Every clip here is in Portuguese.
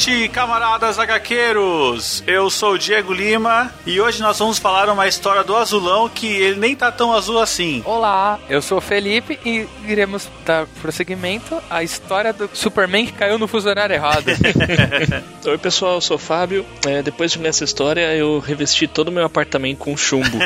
Avante, camaradas HQueiros! Eu sou o Diego Lima e hoje nós vamos falar uma história do azulão que ele nem tá tão azul assim. Olá, eu sou o Felipe e iremos dar prosseguimento à história do Superman que caiu no fuso horário errado. Oi pessoal, eu sou o Fábio. É, depois de ler essa história, eu revesti todo o meu apartamento com chumbo.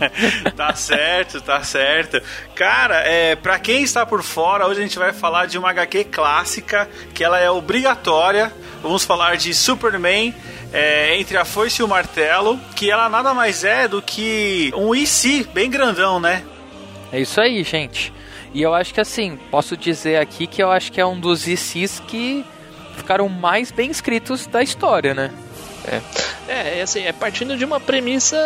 tá certo, tá certo. Cara, é, pra quem está por fora, hoje a gente vai falar de uma HQ clássica que ela é obrigatória Vamos falar de Superman é, entre a foice e o martelo, que ela nada mais é do que um IC bem grandão, né? É isso aí, gente. E eu acho que assim, posso dizer aqui que eu acho que é um dos ICs que ficaram mais bem escritos da história, né? É. é, é assim, é partindo de uma premissa,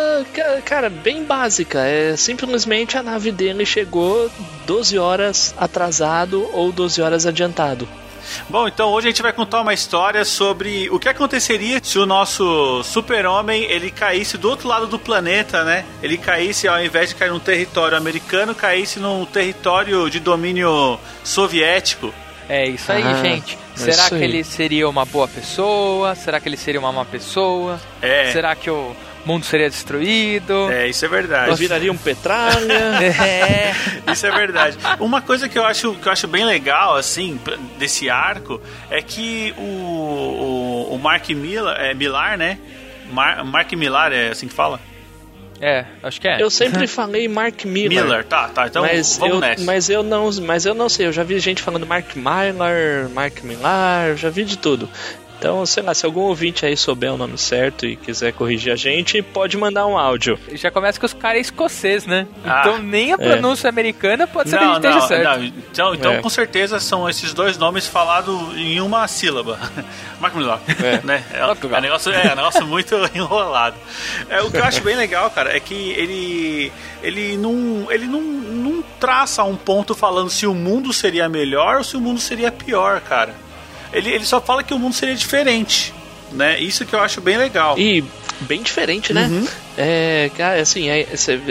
cara, bem básica. É simplesmente a nave dele chegou 12 horas atrasado ou 12 horas adiantado. Bom, então hoje a gente vai contar uma história sobre o que aconteceria se o nosso super-homem ele caísse do outro lado do planeta, né? Ele caísse, ao invés de cair num território americano, caísse num território de domínio soviético. É isso aí, ah, gente. É Será que ele seria uma boa pessoa? Será que ele seria uma má pessoa? É. Será que o mundo seria destruído. É, isso é verdade. Nós viraríamos petralha. é. Isso é verdade. Uma coisa que eu acho, que eu acho bem legal, assim, desse arco, é que o, o, o Mark Millar, é, Millar, né? Mar, Mark Millar, é assim que fala? É, acho que é. Eu sempre falei Mark Miller. Miller, tá, tá. Então mas vamos eu, nessa. Mas eu não, mas eu não sei. Eu já vi gente falando Mark Miller, Mark Millar, já vi de tudo. Então, sei lá, se algum ouvinte aí souber o nome certo e quiser corrigir a gente, pode mandar um áudio. Já começa que os caras é escocês, né? Ah, então nem a é. pronúncia é. americana pode ser não, que esteja certo. Não. Então, então é. com certeza são esses dois nomes falados em uma sílaba. Mark Millar. É. Né? É, é, negócio, é um negócio muito enrolado. É, o que eu acho bem legal, cara, é que ele, ele, não, ele não, não traça um ponto falando se o mundo seria melhor ou se o mundo seria pior, cara. Ele, ele só fala que o mundo seria diferente, né? Isso que eu acho bem legal. E bem diferente, né? Uhum. É, cara, assim, é,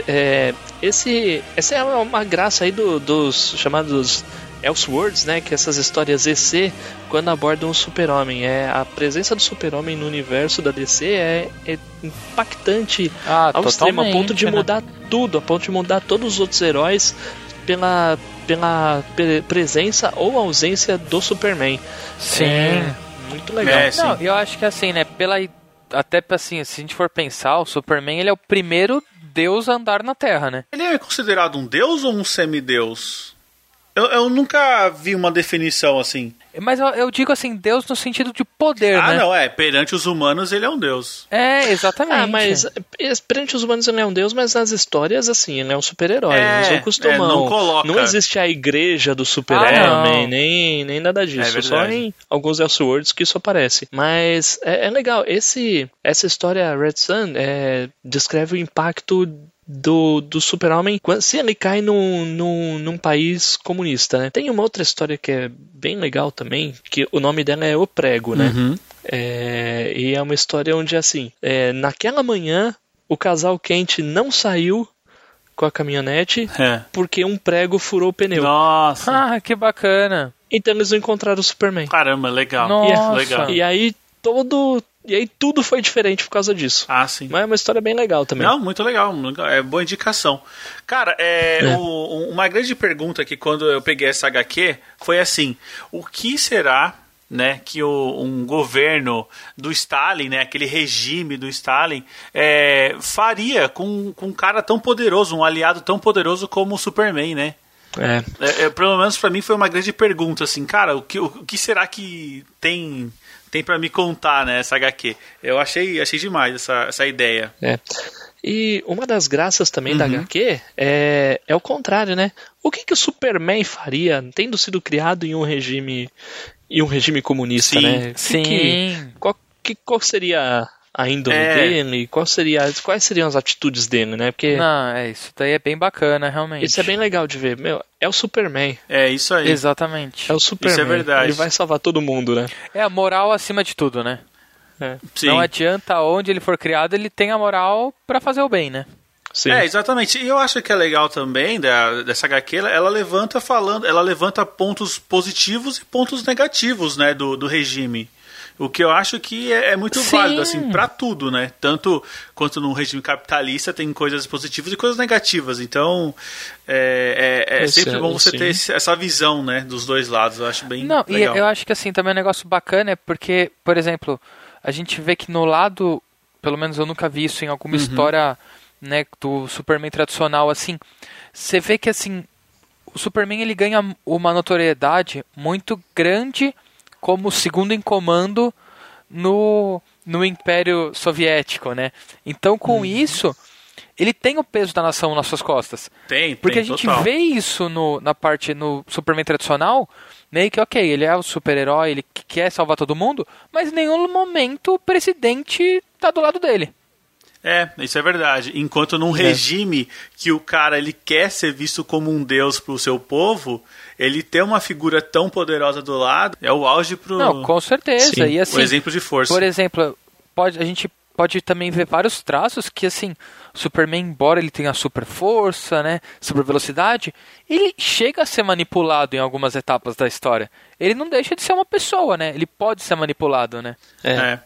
é, esse, essa é uma graça aí do, dos chamados Elseworlds, né? Que essas histórias EC, quando abordam o super-homem. É, a presença do super-homem no universo da DC é, é impactante ah, ao extremo, a ponto de né? mudar tudo, a ponto de mudar todos os outros heróis pela, pela presença ou ausência do Superman. Sim. É muito legal. É, Não, eu acho que assim, né, pela até assim, se a gente for pensar, o Superman ele é o primeiro deus a andar na Terra, né? Ele é considerado um deus ou um semideus? Eu, eu nunca vi uma definição assim. Mas eu, eu, digo assim, Deus no sentido de poder, ah, né? Ah, não, é. Perante os humanos ele é um Deus. É, exatamente. Ah, mas perante os humanos ele é um Deus, mas nas histórias, assim, ele é um super-herói. É, eles não costumam. É, não, coloca. não existe a igreja do super-homem, ah, nem, nem nada disso. É só em alguns Elseworlds que isso aparece. Mas é, é legal. Esse, essa história Red Sun é, descreve o impacto do, do super-homem se ele cai num, num, num país comunista, né? Tem uma outra história que é bem legal também, que o nome dela é O Prego, né? Uhum. É, e é uma história onde, assim, é, naquela manhã, o casal quente não saiu com a caminhonete é. porque um prego furou o pneu. Nossa! Ah, que bacana! Então eles não encontraram o Superman. Caramba, legal. Nossa. legal. E aí todo e aí tudo foi diferente por causa disso. Ah, sim. Mas é uma história bem legal também. Não, muito legal. É boa indicação. Cara, é, é. O, uma grande pergunta que quando eu peguei essa HQ foi assim: o que será né, que o, um governo do Stalin, né, aquele regime do Stalin, é, faria com, com um cara tão poderoso, um aliado tão poderoso como o Superman, né? É. é, é pelo menos para mim foi uma grande pergunta, assim, cara, o que, o, o que será que tem tem para me contar, né, essa HQ. Eu achei, achei demais essa, essa ideia. É. E uma das graças também uhum. da HQ é, é o contrário, né? O que, que o Superman faria, tendo sido criado em um regime em um regime comunista, sim, né? Sim. Que, qual, que, qual seria a índole é. dele, qual seria, quais seriam as atitudes dele, né? Porque Não, é isso daí é bem bacana, realmente. Isso é bem legal de ver. Meu, é o Superman. É isso aí. Exatamente. É o Superman. Isso é verdade. Ele vai salvar todo mundo, né? É a moral acima de tudo, né? É. Não adianta onde ele for criado, ele tem a moral para fazer o bem, né? Sim. É, exatamente. E eu acho que é legal também da, dessa HQ, ela, ela, levanta falando, ela levanta pontos positivos e pontos negativos, né, do, do regime. O que eu acho que é, é muito Sim. válido, assim, para tudo, né? Tanto quanto no regime capitalista tem coisas positivas e coisas negativas. Então, é, é, é sempre bom você ter essa visão, né, dos dois lados. Eu acho bem Não, legal. e eu acho que, assim, também é um negócio bacana, é porque, por exemplo, a gente vê que no lado, pelo menos eu nunca vi isso em alguma uhum. história, né, do Superman tradicional, assim, você vê que, assim, o Superman, ele ganha uma notoriedade muito grande como segundo em comando no, no Império Soviético, né? Então, com uhum. isso, ele tem o peso da nação nas suas costas. Tem, tem Porque a gente total. vê isso no, na parte no Superman tradicional, meio que, ok, ele é o super-herói, ele quer salvar todo mundo, mas em nenhum momento o presidente tá do lado dele. É, isso é verdade. Enquanto num é. regime que o cara ele quer ser visto como um deus pro seu povo, ele ter uma figura tão poderosa do lado é o auge pro. Não, com certeza. Sim, e assim, o exemplo de força. Por exemplo, pode, a gente pode também ver vários traços que assim, Superman, embora ele tenha super força, né, super velocidade, ele chega a ser manipulado em algumas etapas da história. Ele não deixa de ser uma pessoa, né? Ele pode ser manipulado, né? É. é.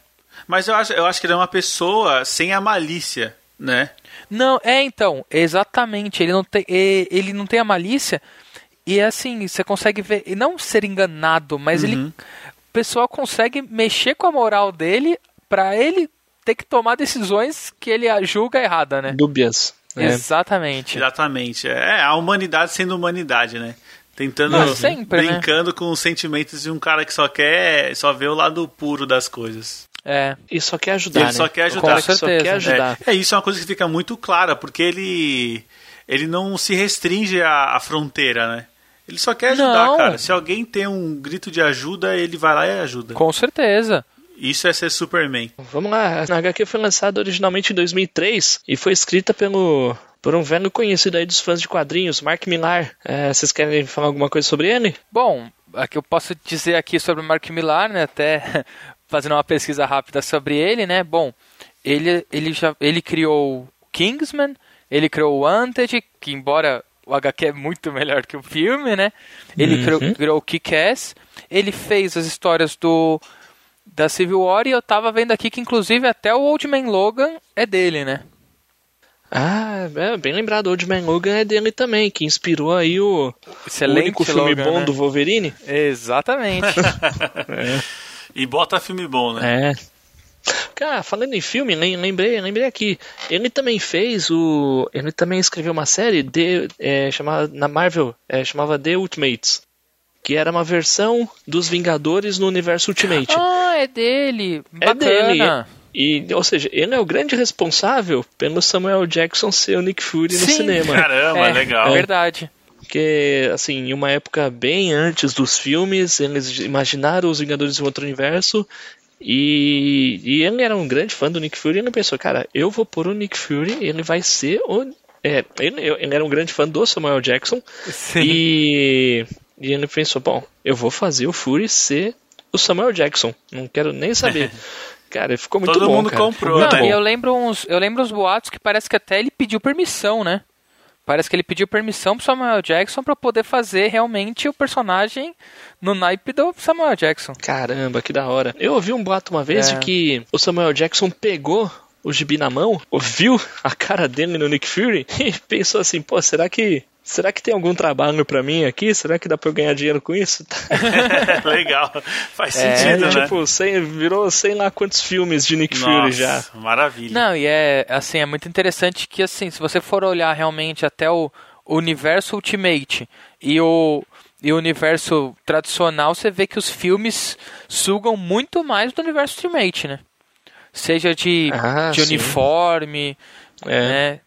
Mas eu acho, eu acho que ele é uma pessoa sem a malícia, né? Não, é então, exatamente. Ele não tem, ele não tem a malícia. E é assim, você consegue ver, e não ser enganado, mas uhum. ele, o pessoal consegue mexer com a moral dele para ele ter que tomar decisões que ele julga errada, né? Dúbias. É. Exatamente. Exatamente. É a humanidade sendo humanidade, né? Tentando, sempre, né? brincando né? com os sentimentos de um cara que só quer, só vê o lado puro das coisas. É. E só quer ajudar. Ele né? só quer ajudar. Com certeza. Só quer ajudar. É, é, isso é uma coisa que fica muito clara, porque ele ele não se restringe à, à fronteira, né? Ele só quer ajudar, não. cara. Se alguém tem um grito de ajuda, ele vai lá e ajuda. Com certeza. Isso é ser Superman. Vamos lá. A HQ foi lançada originalmente em 2003 e foi escrita pelo por um velho conhecido aí dos fãs de quadrinhos, Mark Millar. É, vocês querem falar alguma coisa sobre ele? Bom, o que eu posso dizer aqui sobre o Mark Millar, né? Até fazendo uma pesquisa rápida sobre ele, né? Bom, ele, ele já ele criou Kingsman, ele criou o Wanted, que embora o HQ é muito melhor que o filme, né? Ele uhum. criou, criou Kick-Ass, ele fez as histórias do da Civil War e eu tava vendo aqui que inclusive até o Old Man Logan é dele, né? Ah, é, bem lembrado, Old Man Logan é dele também, que inspirou aí o, Excelente o único filme Logan, bom né? do Wolverine. Exatamente. é. E bota filme bom, né? É. Cara, falando em filme, lembrei, lembrei aqui. Ele também fez o. Ele também escreveu uma série de, é, chamada, na Marvel, é, chamava The Ultimates. Que era uma versão dos Vingadores no universo Ultimate. Ah, é dele. É dele. E, ou seja, ele é o grande responsável pelo Samuel Jackson ser o Nick Fury Sim. no cinema. Caramba, é, legal. É verdade. Porque, assim, em uma época bem antes dos filmes, eles imaginaram os Vingadores em outro universo. E, e ele era um grande fã do Nick Fury. E ele pensou, cara, eu vou pôr o Nick Fury, ele vai ser o. É, ele, ele era um grande fã do Samuel Jackson. Sim. E, e ele pensou, bom, eu vou fazer o Fury ser o Samuel Jackson. Não quero nem saber. Cara, ficou muito Todo bom. Todo mundo cara. comprou, Não, né? eu lembro uns, eu lembro uns boatos que parece que até ele pediu permissão, né? Parece que ele pediu permissão pro Samuel Jackson para poder fazer realmente o personagem no naipe do Samuel Jackson. Caramba, que da hora. Eu ouvi um boato uma vez é. de que o Samuel Jackson pegou o gibi na mão, ouviu a cara dele no Nick Fury e pensou assim, pô, será que Será que tem algum trabalho para mim aqui? Será que dá pra eu ganhar dinheiro com isso? Legal. Faz é, sentido, é, né? Tipo, sei, virou sei lá quantos filmes de Nick Nossa, Fury já. Maravilha. Não, e é assim, é muito interessante que assim, se você for olhar realmente até o universo Ultimate e o e o universo tradicional, você vê que os filmes sugam muito mais do universo Ultimate, né? Seja de, ah, de uniforme, é. né?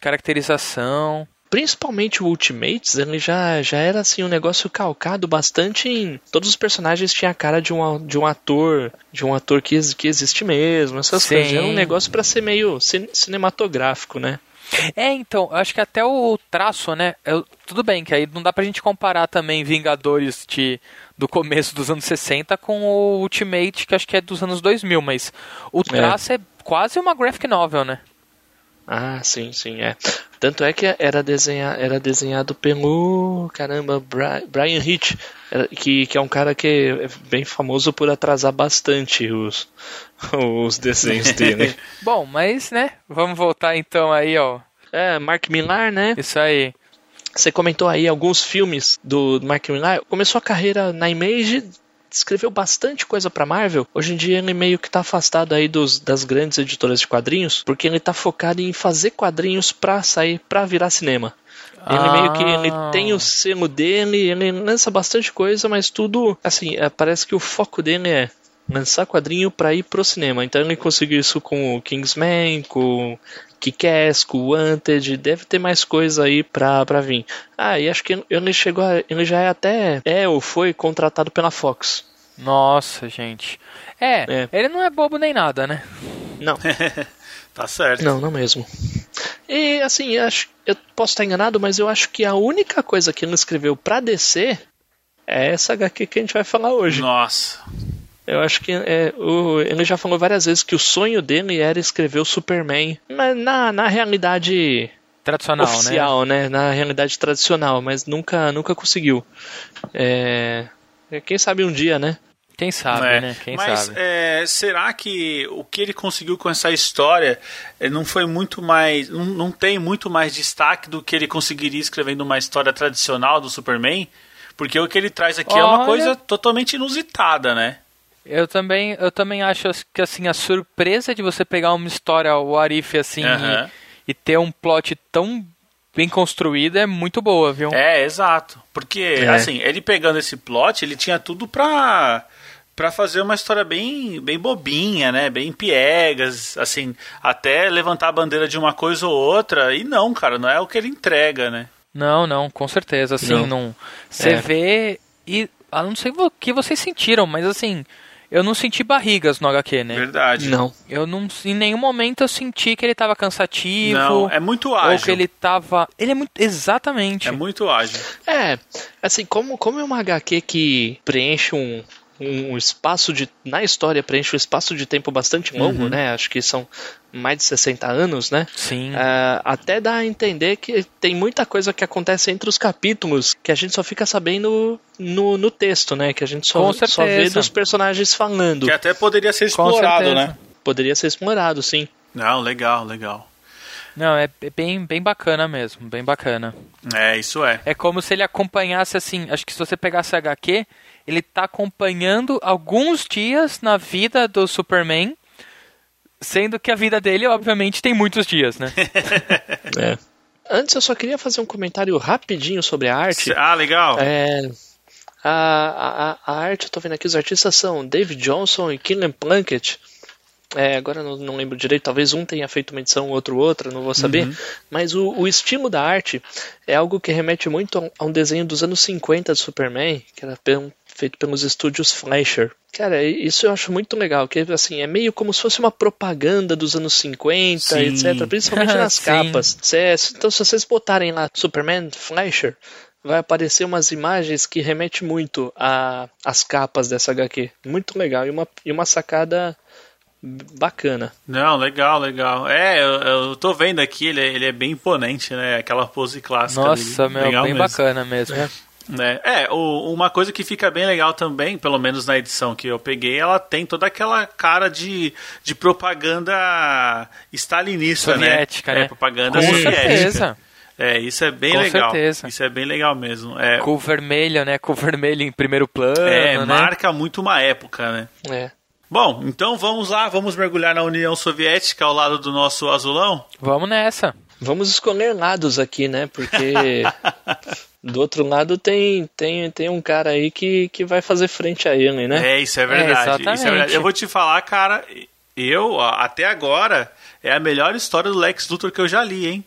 caracterização principalmente o Ultimates, ele já, já era assim um negócio calcado bastante em. Todos os personagens tinham a cara de um, de um ator, de um ator que, que existe mesmo, essas Sim. coisas. Era um negócio para ser meio cinematográfico, né? É, então, acho que até o traço, né? Eu, tudo bem, que aí não dá pra gente comparar também Vingadores de, do começo dos anos 60 com o Ultimate, que acho que é dos anos 2000, mas o é. traço é, é quase uma graphic novel, né? Ah, sim, sim, é. Tanto é que era, desenha, era desenhado pelo. Caramba, Brian Hitch, que, que é um cara que é bem famoso por atrasar bastante os, os desenhos dele. Bom, mas, né? Vamos voltar então aí, ó. É, Mark Millar, né? Isso aí. Você comentou aí alguns filmes do Mark Millar. Começou a carreira na Image, escreveu bastante coisa para Marvel. Hoje em dia ele meio que tá afastado aí dos, das grandes editoras de quadrinhos, porque ele tá focado em fazer quadrinhos pra sair, pra virar cinema. Ele ah. meio que ele tem o selo dele, ele lança bastante coisa, mas tudo, assim, é, parece que o foco dele é lançar quadrinho para ir pro cinema. Então ele conseguiu isso com o Kingsman, com Kick-Ass, Wanted, deve ter mais coisa aí pra, pra vir. Ah, e acho que ele chegou, a, ele já é até, é ou foi contratado pela Fox. Nossa, gente. É, é. ele não é bobo nem nada, né? Não. tá certo. Não, não mesmo. E assim, acho, eu posso estar enganado, mas eu acho que a única coisa que ele escreveu pra descer é essa HQ que a gente vai falar hoje. Nossa. Eu acho que é, o, ele já falou várias vezes que o sonho dele era escrever o Superman, mas na, na realidade tradicional, né? oficial, né? né? Na realidade tradicional, mas nunca, nunca conseguiu. É, quem sabe um dia, né? Quem sabe, é. né? Quem Mas sabe. É, será que o que ele conseguiu com essa história é, não foi muito mais. Não, não tem muito mais destaque do que ele conseguiria escrevendo uma história tradicional do Superman? Porque o que ele traz aqui Olha... é uma coisa totalmente inusitada, né? Eu também, eu também acho que assim a surpresa de você pegar uma história o Arif assim e, e, ter um plot tão bem construído é muito boa, viu? É, exato. Porque é. assim, ele pegando esse plot, ele tinha tudo pra para fazer uma história bem bem bobinha, né? Bem piegas, assim, até levantar a bandeira de uma coisa ou outra. E não, cara, não é o que ele entrega, né? Não, não, com certeza, assim, não. você é. vê e ah, não sei o que vocês sentiram, mas assim, eu não senti barrigas no HQ, né? Verdade. Não. Eu não, em nenhum momento eu senti que ele tava cansativo. Não, é muito ágil. Ou que ele tava. Ele é muito. Exatamente. É muito ágil. É, assim, como, como é uma HQ que preenche um, um espaço de. Na história, preenche um espaço de tempo bastante longo, uhum. né? Acho que são mais de 60 anos, né? Sim. Uh, até dá a entender que tem muita coisa que acontece entre os capítulos que a gente só fica sabendo no, no texto, né? Que a gente só, só vê dos personagens falando. Que até poderia ser explorado, né? Poderia ser explorado, sim. Não, legal, legal. Não, é bem, bem bacana mesmo, bem bacana. É, isso é. É como se ele acompanhasse assim, acho que se você pegasse HQ, ele tá acompanhando alguns dias na vida do Superman Sendo que a vida dele, obviamente, tem muitos dias, né? é. Antes eu só queria fazer um comentário rapidinho sobre a arte. Ah, legal. É, a, a, a arte, eu tô vendo aqui, os artistas são David Johnson e Killian Plunkett. É, agora não, não, lembro direito, talvez um tenha feito uma edição, outro outra, não vou saber. Uhum. Mas o, o, estilo da arte é algo que remete muito a, a um desenho dos anos 50 de Superman, que era feito pelos estúdios Fleischer. Cara, isso eu acho muito legal, que assim, é meio como se fosse uma propaganda dos anos 50, Sim. etc, principalmente nas capas. então se vocês botarem lá Superman Fleischer, vai aparecer umas imagens que remetem muito às capas dessa HQ. Muito legal e uma, e uma sacada bacana. Não, legal, legal. É, eu, eu tô vendo aqui, ele, é, ele é bem imponente, né? Aquela pose clássica. Nossa, dele. meu, legal bem mesmo. bacana mesmo. É. Né? É, o, uma coisa que fica bem legal também, pelo menos na edição que eu peguei, ela tem toda aquela cara de, de propaganda stalinista, né? soviética, né? né? É, propaganda Com soviética. Certeza. É, isso é bem Com legal. Certeza. Isso é bem legal mesmo. É, Com o vermelho, né? Com o vermelho em primeiro plano. É, né? marca muito uma época, né? É. Bom, então vamos lá, vamos mergulhar na União Soviética ao lado do nosso azulão? Vamos nessa. Vamos escolher lados aqui, né? Porque do outro lado tem, tem, tem um cara aí que, que vai fazer frente a ele, né? É, isso é verdade. É, isso é verdade. Eu vou te falar, cara, eu, até agora, é a melhor história do Lex Luthor que eu já li, hein?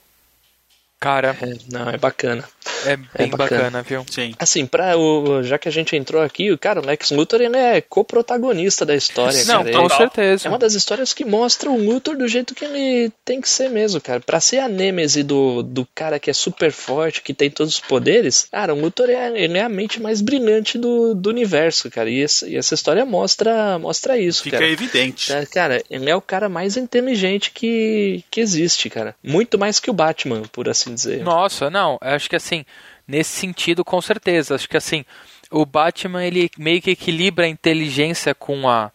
Cara. É, não, é bacana. É bem é bacana. bacana. viu? Sim. Assim, pra o, já que a gente entrou aqui, o cara, o Lex Luthor, ele é co-protagonista da história, Não, cara. com ele, certeza. É uma das histórias que mostra o Luthor do jeito que ele tem que ser mesmo, cara. Pra ser a nêmese do, do cara que é super forte, que tem todos os poderes, cara, o Luthor é, ele é a mente mais brilhante do, do universo, cara. E essa, e essa história mostra, mostra isso, Fica cara. evidente. É, cara, ele é o cara mais inteligente que, que existe, cara. Muito mais que o Batman, por assim dizer. Nossa, não, acho que assim, nesse sentido, com certeza. Acho que assim, o Batman ele meio que equilibra a inteligência com a,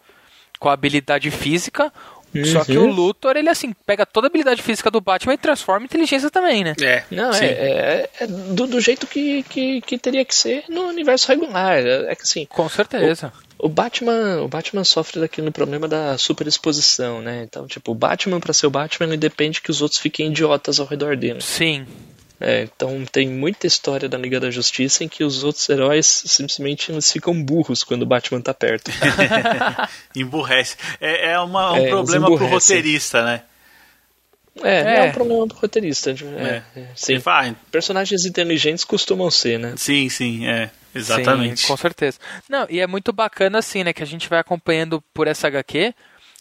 com a habilidade física. Uhum. Só que o Luthor, ele assim, pega toda a habilidade física do Batman e transforma em inteligência também, né? É. Não, é, é, é, do, do jeito que, que, que, teria que ser no universo regular. É, é que assim. Com certeza. O, o, Batman, o Batman sofre daquele problema da superexposição, né? Então, tipo, o Batman, para ser o Batman, ele depende que os outros fiquem idiotas ao redor dele. Sim. É, então tem muita história da Liga da Justiça em que os outros heróis simplesmente eles ficam burros quando o Batman tá perto. Emburrece. É, é uma, um é, problema pro roteirista, né? É, é, é um problema pro roteirista. É, é. sim. Vai. Personagens inteligentes costumam ser, né? Sim, sim, é. Exatamente. Sim, com certeza. Não, e é muito bacana assim, né, que a gente vai acompanhando por essa HQ,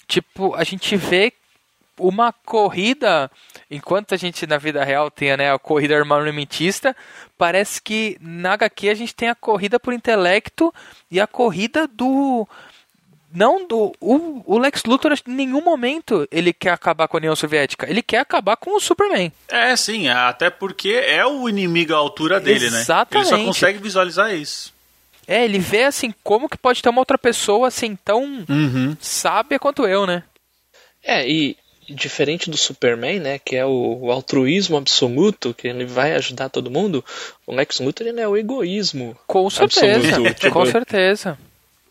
tipo, a gente vê uma corrida, enquanto a gente na vida real tem né, a corrida armamentista, parece que na HQ a gente tem a corrida por intelecto e a corrida do. Não do. O, o Lex Luthor, em nenhum momento, ele quer acabar com a União Soviética. Ele quer acabar com o Superman. É, sim, até porque é o inimigo à altura dele, Exatamente. né? Ele só consegue visualizar isso. É, ele vê assim como que pode ter uma outra pessoa assim tão uhum. sábia quanto eu, né? É, e diferente do Superman, né, que é o, o, altruísmo absoluto, que ele vai ajudar todo mundo, o Lex Luthor ele é o egoísmo. Com certeza, tipo, com certeza.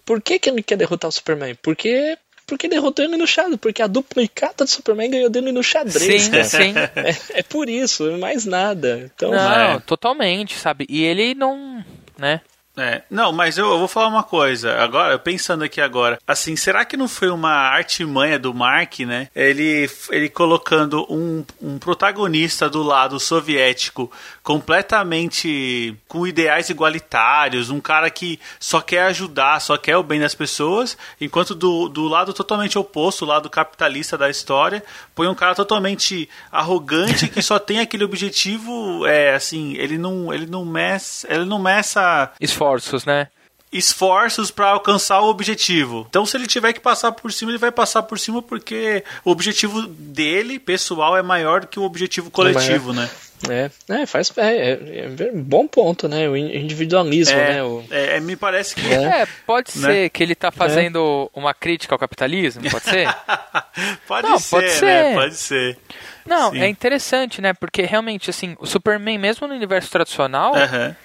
Por que, que ele quer derrotar o Superman? Porque porque derrotou ele no xadrez, porque a duplicata do Superman ganhou dele no xadrez. Sim, sim. É, é, por isso, mais nada. Então, não, é. totalmente, sabe? E ele não, né? É, não, mas eu, eu, vou falar uma coisa. Agora, pensando aqui agora, assim, será que não foi uma artimanha do Mark, né? Ele, ele colocando um, um protagonista do lado soviético completamente com ideais igualitários, um cara que só quer ajudar, só quer o bem das pessoas, enquanto do, do lado totalmente oposto, o lado capitalista da história, põe um cara totalmente arrogante que só tem aquele objetivo, é assim, ele não, ele não meça, ele não meça esforços, né? esforços para alcançar o objetivo. Então, se ele tiver que passar por cima, ele vai passar por cima porque o objetivo dele, pessoal, é maior do que o objetivo coletivo, né? É, é faz é, é, é, bom ponto, né? O individualismo, é, né? O... É, é me parece que é, pode né? ser que ele tá fazendo uma crítica ao capitalismo, pode ser? pode, Não, ser, pode né? ser, né? Pode ser. Não, Sim. é interessante, né? Porque realmente, assim, o Superman, mesmo no universo tradicional, uhum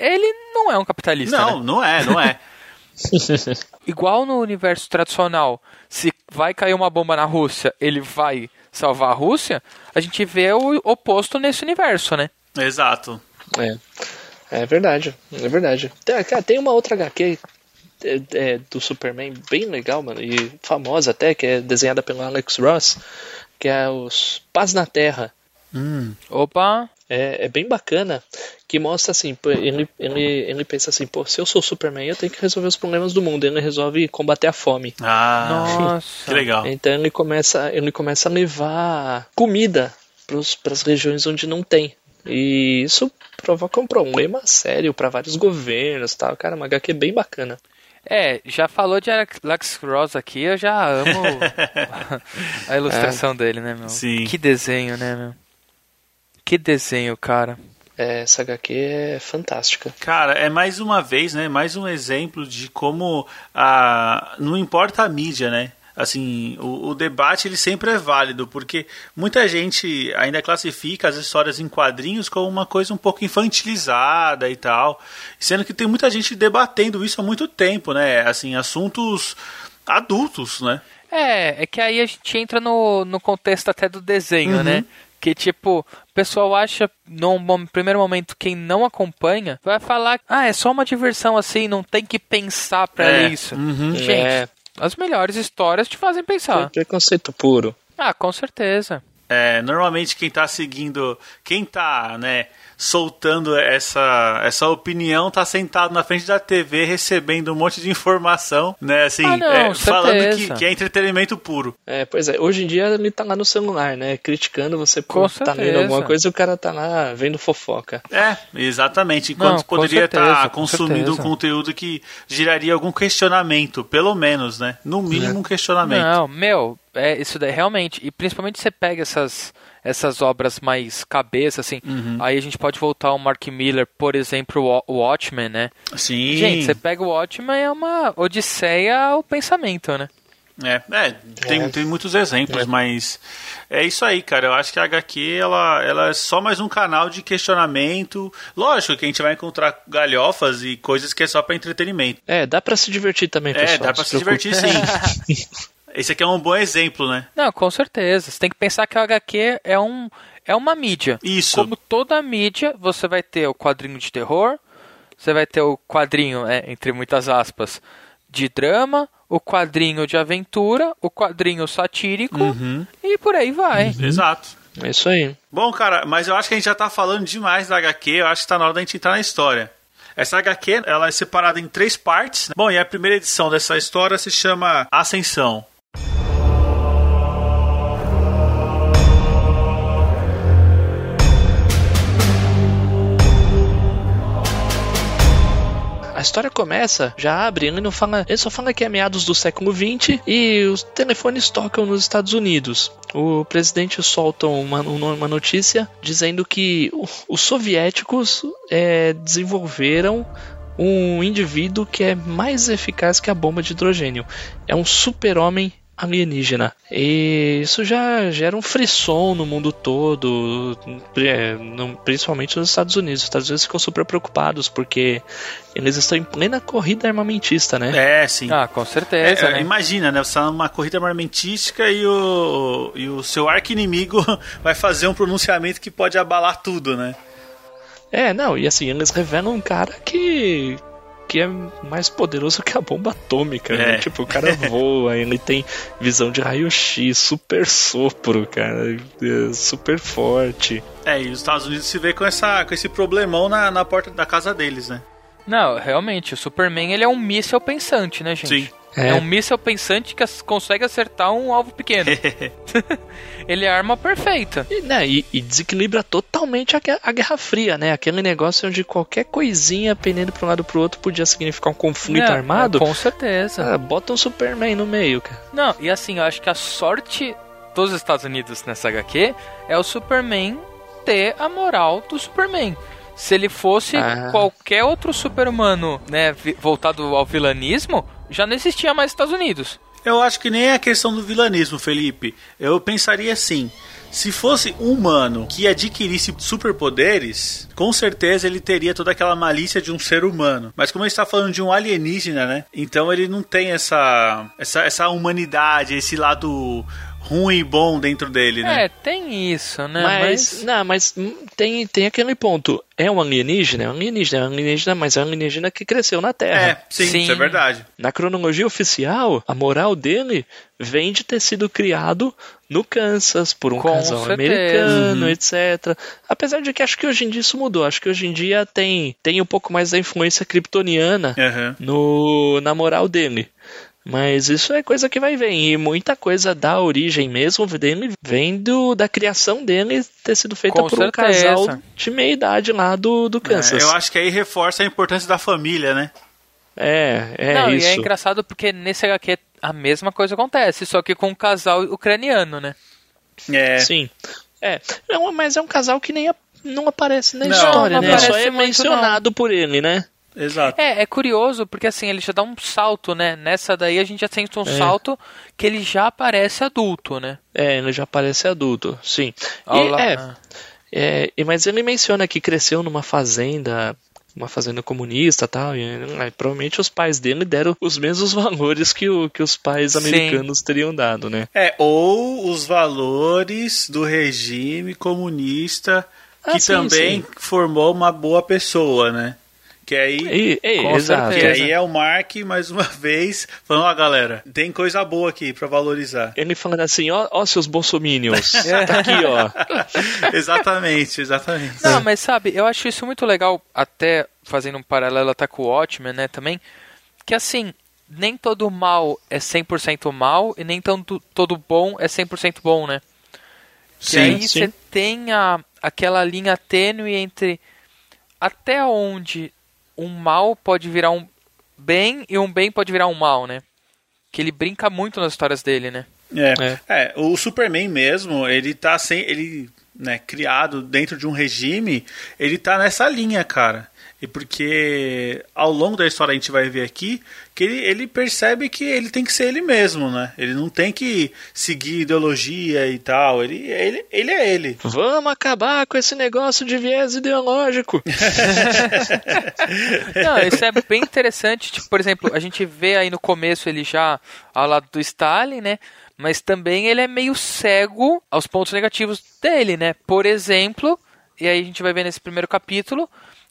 ele não é um capitalista. Não, né? não é, não é. Igual no universo tradicional, se vai cair uma bomba na Rússia, ele vai salvar a Rússia, a gente vê o oposto nesse universo, né? Exato. É. É verdade, é verdade. Tem, cara, tem uma outra HQ é, é, do Superman bem legal, mano, e famosa até, que é desenhada pelo Alex Ross, que é os Paz na Terra. Hum. Opa! É, é, bem bacana, que mostra assim, ele, ele, ele pensa assim, pô, se eu sou Superman, eu tenho que resolver os problemas do mundo. Ele resolve combater a fome. Ah, Nossa. que legal. Então ele começa, ele começa a levar comida para as regiões onde não tem. E isso provoca um problema sério para vários governos, tal. Cara, uma HQ bem bacana. É, já falou de Alex Ross aqui, eu já amo a ilustração é. dele, né, meu? Sim. Que desenho, né, meu? Que desenho, cara. É, essa HQ é fantástica. Cara, é mais uma vez, né? Mais um exemplo de como a não importa a mídia, né? assim, o, o, debate ele sempre é válido, porque muita gente ainda classifica as histórias em quadrinhos como uma coisa um pouco infantilizada e tal, sendo que tem muita gente debatendo isso há muito tempo, né? Assim, assuntos adultos, né? É, é que aí a gente entra no, no contexto até do desenho, uhum. né? Que tipo, o pessoal acha, num primeiro momento, quem não acompanha, vai falar, ah, é só uma diversão assim, não tem que pensar pra é. isso. Uhum. Gente, é. As melhores histórias te fazem pensar. É preconceito puro. Ah, com certeza. É, normalmente quem tá seguindo, quem tá, né, soltando essa, essa opinião, tá sentado na frente da TV recebendo um monte de informação, né? Assim, ah, não, é, falando que, que, é entretenimento puro. É, pois é, hoje em dia ele tá lá no celular, né? Criticando você por tá lendo alguma coisa e o cara tá lá vendo fofoca. É, exatamente. Enquanto não, poderia estar tá consumindo um conteúdo que geraria algum questionamento, pelo menos, né? No mínimo um questionamento. Não, meu, é isso daí realmente. E principalmente você pega essas essas obras mais cabeça, assim. Uhum. Aí a gente pode voltar ao Mark Miller, por exemplo, o Watchmen, né? Sim. Gente, você pega o Watchmen, é uma odisseia ao pensamento, né? É, é, tem, é. tem muitos exemplos, é. mas é isso aí, cara. Eu acho que a HQ ela, ela é só mais um canal de questionamento. Lógico que a gente vai encontrar galhofas e coisas que é só para entretenimento. É, dá para se divertir também, pessoal. É, dá para se, se divertir sim. Esse aqui é um bom exemplo, né? Não, com certeza. Você tem que pensar que o HQ é, um, é uma mídia. Isso. Como toda mídia, você vai ter o quadrinho de terror, você vai ter o quadrinho, é, entre muitas aspas, de drama, o quadrinho de aventura, o quadrinho satírico uhum. e por aí vai. Uhum. Exato. É isso aí. Bom, cara, mas eu acho que a gente já tá falando demais da HQ, eu acho que tá na hora da gente entrar na história. Essa HQ ela é separada em três partes. Né? Bom, e a primeira edição dessa história se chama Ascensão. História começa, já abre, ele não fala. Ele só fala que é meados do século XX e os telefones tocam nos Estados Unidos. O presidente solta uma, uma notícia dizendo que os soviéticos é, desenvolveram um indivíduo que é mais eficaz que a bomba de hidrogênio. É um super-homem alienígena. E isso já gera um frisson no mundo todo, é, principalmente nos Estados Unidos. Os Estados Unidos ficam super preocupados porque eles estão em plena corrida armamentista, né? É, sim. Ah, com certeza. É, né? Imagina, né? Você tá numa corrida armamentística e o, e o seu arco-inimigo vai fazer um pronunciamento que pode abalar tudo, né? É, não, e assim, eles revelam um cara que que é mais poderoso que a bomba atômica, né? é. né? Tipo, o cara voa, ele tem visão de raio-x, super sopro, cara, é super forte. É, e os Estados Unidos se vê com, essa, com esse problemão na, na porta da casa deles, né? Não, realmente, o Superman ele é um míssel pensante, né, gente? Sim. É. é um míssel pensante que consegue acertar um alvo pequeno. ele é a arma perfeita. E, né, e, e desequilibra totalmente a, a, Guerra Fria, né? Aquele negócio onde qualquer coisinha pendendo para um lado pro outro podia significar um conflito é, armado. com certeza. Ah, bota um Superman no meio, cara. Não, e assim, eu acho que a sorte dos Estados Unidos nessa HQ é o Superman ter a moral do Superman. Se ele fosse ah. qualquer outro super-humano, né, voltado ao vilanismo, já não existia mais Estados Unidos. Eu acho que nem é a questão do vilanismo, Felipe. Eu pensaria assim: se fosse um humano que adquirisse superpoderes, com certeza ele teria toda aquela malícia de um ser humano. Mas como ele está falando de um alienígena, né? Então ele não tem essa, essa, essa humanidade, esse lado ruim e bom dentro dele, né? É, tem isso, né? Mas, mas... não, mas tem, tem aquele ponto. É um alienígena? É um alienígena, é um alienígena, mas é um alienígena que cresceu na Terra. É, sim, sim. isso é verdade. Na cronologia oficial, a moral dele vem de ter sido criado no Kansas por um Com casal certeza. americano, uhum. etc. Apesar de que acho que hoje em dia isso mudou. Acho que hoje em dia tem, tem um pouco mais da influência kryptoniana uhum. no, na moral dele. Mas isso é coisa que vai vir. E muita coisa da origem mesmo dele vem do, da criação dele ter sido feita Com por um casal de meia idade lá do, do é, Kansas. É, eu acho que aí reforça a importância da família, né? É, é Não, isso. e é engraçado porque nesse HQ a mesma coisa acontece, só que com um casal ucraniano, né? É. Sim. É, não, mas é um casal que nem a, não aparece na não, história, não né? Só é mencionado não. por ele, né? Exato. É, é curioso porque assim, ele já dá um salto, né? Nessa daí a gente já sente um é. salto que ele já aparece adulto, né? É, ele já aparece adulto, sim. E, é, ah. é, mas ele menciona que cresceu numa fazenda uma fazenda comunista tal, e né, provavelmente os pais dele deram os mesmos valores que, o, que os pais americanos Sim. teriam dado, né? É, ou os valores do regime comunista que ah, sim, também sim. formou uma boa pessoa, né? Que aí, e, e, exato. Que aí é o Mark, mais uma vez, falando, ó, galera, tem coisa boa aqui para valorizar. Ele falando assim, ó, ó seus bolsominions, tá aqui, ó. exatamente, exatamente. Não, mas sabe, eu acho isso muito legal, até fazendo um paralelo até com o Watchmen, né, também, que assim, nem todo mal é 100% mal e nem todo, todo bom é 100% bom, né? Que sim, aí você tem a, aquela linha tênue entre até onde um mal pode virar um bem e um bem pode virar um mal, né? Que ele brinca muito nas histórias dele, né? É, é. é o Superman mesmo, ele tá sem. ele, né, criado dentro de um regime, ele tá nessa linha, cara. E porque ao longo da história a gente vai ver aqui que ele, ele percebe que ele tem que ser ele mesmo, né? Ele não tem que seguir ideologia e tal. Ele, ele, ele é ele. Vamos acabar com esse negócio de viés ideológico. não, isso é bem interessante. Tipo, por exemplo, a gente vê aí no começo ele já ao lado do Stalin, né? Mas também ele é meio cego aos pontos negativos dele, né? Por exemplo, e aí a gente vai ver nesse primeiro capítulo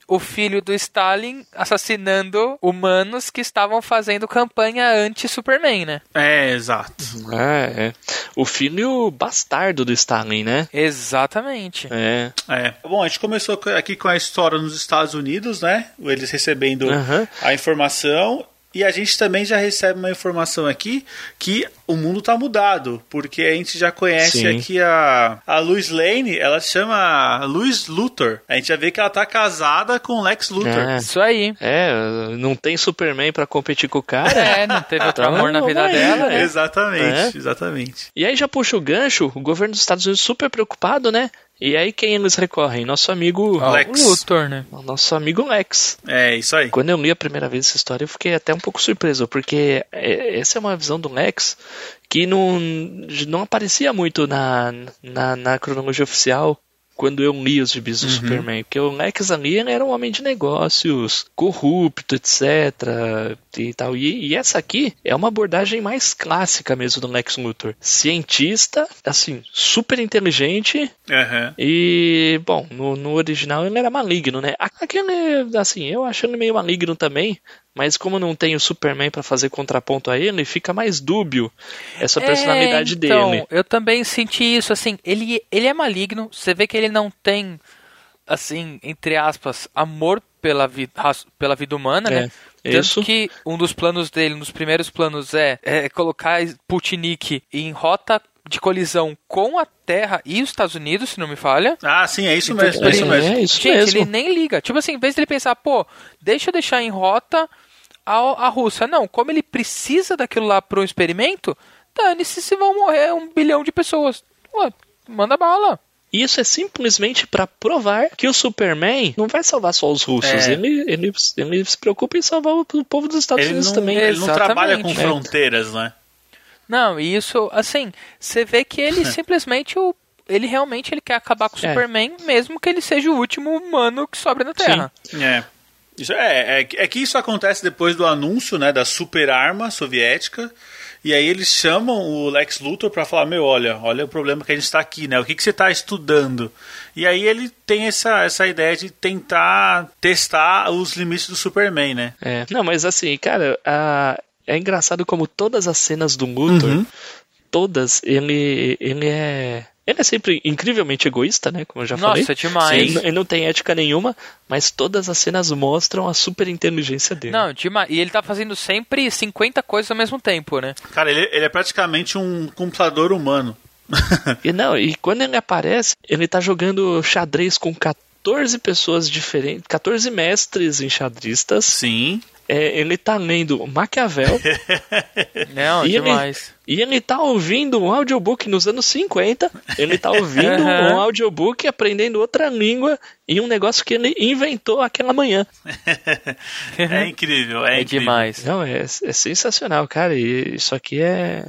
o filho do Stalin assassinando humanos que estavam fazendo campanha anti-Superman, né? É, exato. É, é. O filho bastardo do Stalin, né? Exatamente. É. é. Bom, a gente começou aqui com a história nos Estados Unidos, né? Eles recebendo uhum. a informação e a gente também já recebe uma informação aqui que o mundo tá mudado, porque a gente já conhece Sim. aqui a, a Lois Lane, ela se chama Lois Luthor. A gente já vê que ela tá casada com Lex Luthor. É. Isso aí. É, não tem Superman para competir com o cara. É, não teve outro então, amor na vida dela. Né? Exatamente, é. exatamente. E aí já puxa o gancho, o governo dos Estados Unidos super preocupado, né? E aí quem eles recorrem? Nosso amigo ah, Lex. Luthor, né? Nosso amigo Lex. É, isso aí. Quando eu li a primeira vez essa história, eu fiquei até um pouco surpreso, porque é, essa é uma visão do Lex que não, não aparecia muito na, na, na cronologia oficial quando eu li os gibis do uhum. Superman, porque o Lex ali era um homem de negócios, corrupto, etc. E, tal. E, e, essa aqui é uma abordagem mais clássica mesmo do Lex Luthor. Cientista, assim, super inteligente. Uhum. E, bom, no, no original ele era maligno, né? Aquele, assim, eu acho ele meio maligno também, mas como não tem o Superman para fazer contraponto a ele, fica mais dúbio essa personalidade é, então, dele. Eu também senti isso, assim, ele, ele é maligno, você vê que ele não tem, assim, entre aspas, amor pela vida, pela vida humana, é, né? Tanto isso. que um dos planos dele, um dos primeiros planos é, é colocar Putnik em rota de colisão com a Terra e os Estados Unidos, se não me falha. Ah, sim, é isso mesmo. É isso mesmo. É isso Gente, mesmo. ele nem liga. Tipo assim, em vez de ele pensar, pô, deixa eu deixar em rota a, a Rússia. Não, como ele precisa daquilo lá para um experimento, dane-se se vão morrer um bilhão de pessoas. Ué, manda bala. Isso é simplesmente para provar que o Superman não vai salvar só os russos. É. Ele, ele, ele se preocupa em salvar o povo dos Estados ele Unidos não, também. Ele não trabalha com fronteiras, né? Não, e isso, assim, você vê que ele simplesmente o ele realmente ele quer acabar com o é. Superman, mesmo que ele seja o último humano que sobra na Terra. Sim. É. Isso é, é, é, que isso acontece depois do anúncio, né, da super arma soviética. E aí eles chamam o Lex Luthor para falar, meu, olha, olha o problema que a gente está aqui, né? O que, que você está estudando? E aí ele tem essa, essa ideia de tentar testar os limites do Superman, né? É, não, mas assim, cara, a, é engraçado como todas as cenas do Luthor, uhum. todas, ele, ele é. Ele é sempre incrivelmente egoísta, né? Como eu já Nossa, falei. Nossa, demais. Ele, ele, não tem ética nenhuma, mas todas as cenas mostram a super inteligência dele. Não, demais. E ele tá fazendo sempre 50 coisas ao mesmo tempo, né? Cara, ele, ele é praticamente um computador humano. e não, e quando ele aparece, ele tá jogando xadrez com 14 pessoas diferentes, 14 mestres enxadristas. Sim é, ele tá lendo Maquiavel. Não, e demais. Ele, e ele tá ouvindo um audiobook nos anos 50. Ele tá ouvindo um audiobook aprendendo outra língua e um negócio que ele inventou aquela manhã. é incrível, é, é incrível. demais. Não, é, é sensacional, cara. E isso aqui é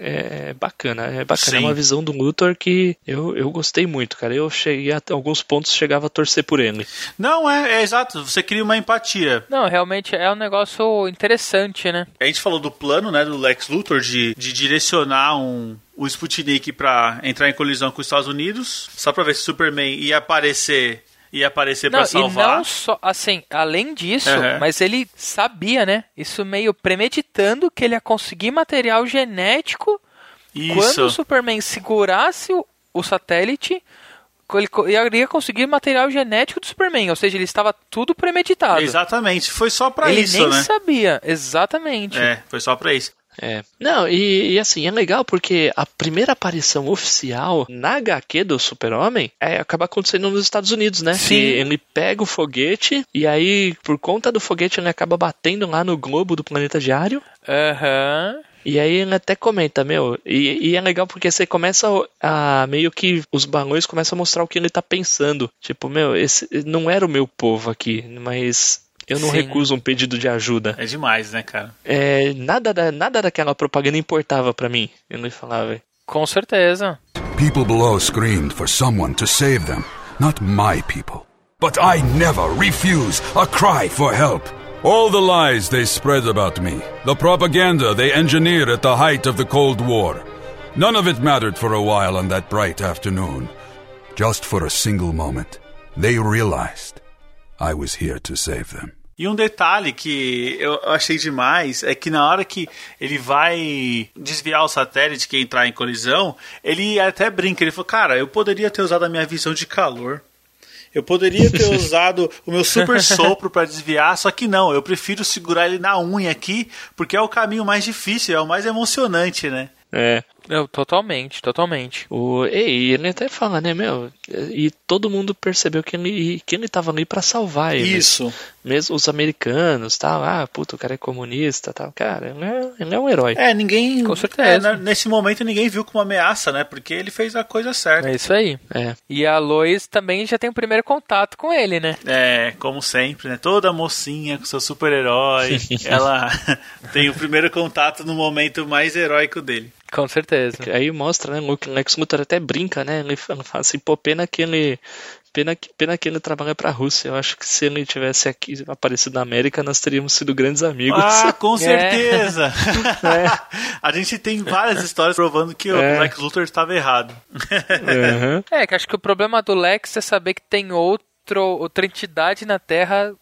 é bacana, é bacana. Sim. É uma visão do Luthor que eu, eu gostei muito, cara. Eu cheguei a alguns pontos chegava a torcer por ele. Não, é, é exato. Você cria uma empatia. Não, realmente é um negócio interessante, né? A gente falou do plano, né, do Lex Luthor de, de direcionar um, o Sputnik para entrar em colisão com os Estados Unidos, só para ver se Superman ia aparecer ia aparecer para salvar. E não só, assim, além disso, uhum. mas ele sabia, né? Isso meio premeditando que ele ia conseguir material genético Isso. quando o Superman segurasse o, o satélite ele iria conseguir material genético do Superman, ou seja, ele estava tudo premeditado. Exatamente, foi só para isso, Ele nem sabia, exatamente. É, foi só para isso. É. Não, e, e, assim, é legal porque a primeira aparição oficial na HQ do Super-Homem é, acaba acontecendo nos Estados Unidos, né? Sim. ele pega o foguete e aí, por conta do foguete, ele acaba batendo lá no globo do planeta diário. Aham. Uhum. E aí ele até comenta, meu, e, e, é legal porque você começa a meio que os balões começam a mostrar o que ele tá pensando. Tipo, meu, esse não era o meu povo aqui, mas eu não Sim. recuso um pedido de ajuda. É demais, né, cara? É, nada, da, nada daquela propaganda importava para mim. Eu não falava. Com certeza. People below screamed for someone to save them, not my people. But I never refuse a cry for help. All the lies they spread about me, the propaganda they engineered at the height of the Cold War, none of it mattered for a while on that bright afternoon. Just for a single moment, they realized I was here to save them. E um detalhe que eu achei demais é que na hora que ele vai desviar o satélite que entrar em colisão, ele até brinca, ele falou, cara, eu poderia ter usado a minha visão de calor. Eu poderia ter usado o meu super sopro para desviar, só que não, eu prefiro segurar ele na unha aqui, porque é o caminho mais difícil, é o mais emocionante, né? É. Eu, totalmente, totalmente. O, e ele até fala, né, meu? E todo mundo percebeu que ele, que ele tava ali para salvar ele. Isso. Mesmo os americanos, tal. Ah, puto, o cara é comunista, tal. Cara, ele é, ele é um herói. É, ninguém. Com certeza. É, nesse momento ninguém viu como ameaça, né? Porque ele fez a coisa certa. É isso aí. É. E a Lois também já tem o primeiro contato com ele, né? É, como sempre, né? Toda mocinha com seu super-herói. ela tem o primeiro contato no momento mais heróico dele. Com certeza. Aí mostra, né? O Lex Luthor até brinca, né? Ele fala assim, pô, pena que ele. Pena que, pena que ele trabalha pra Rússia. Eu acho que se ele tivesse aqui aparecido na América, nós teríamos sido grandes amigos. Ah, com certeza! É. A gente tem várias histórias provando que é. o Lex Luthor estava errado. Uhum. É, que acho que o problema do Lex é saber que tem outro, outra entidade na Terra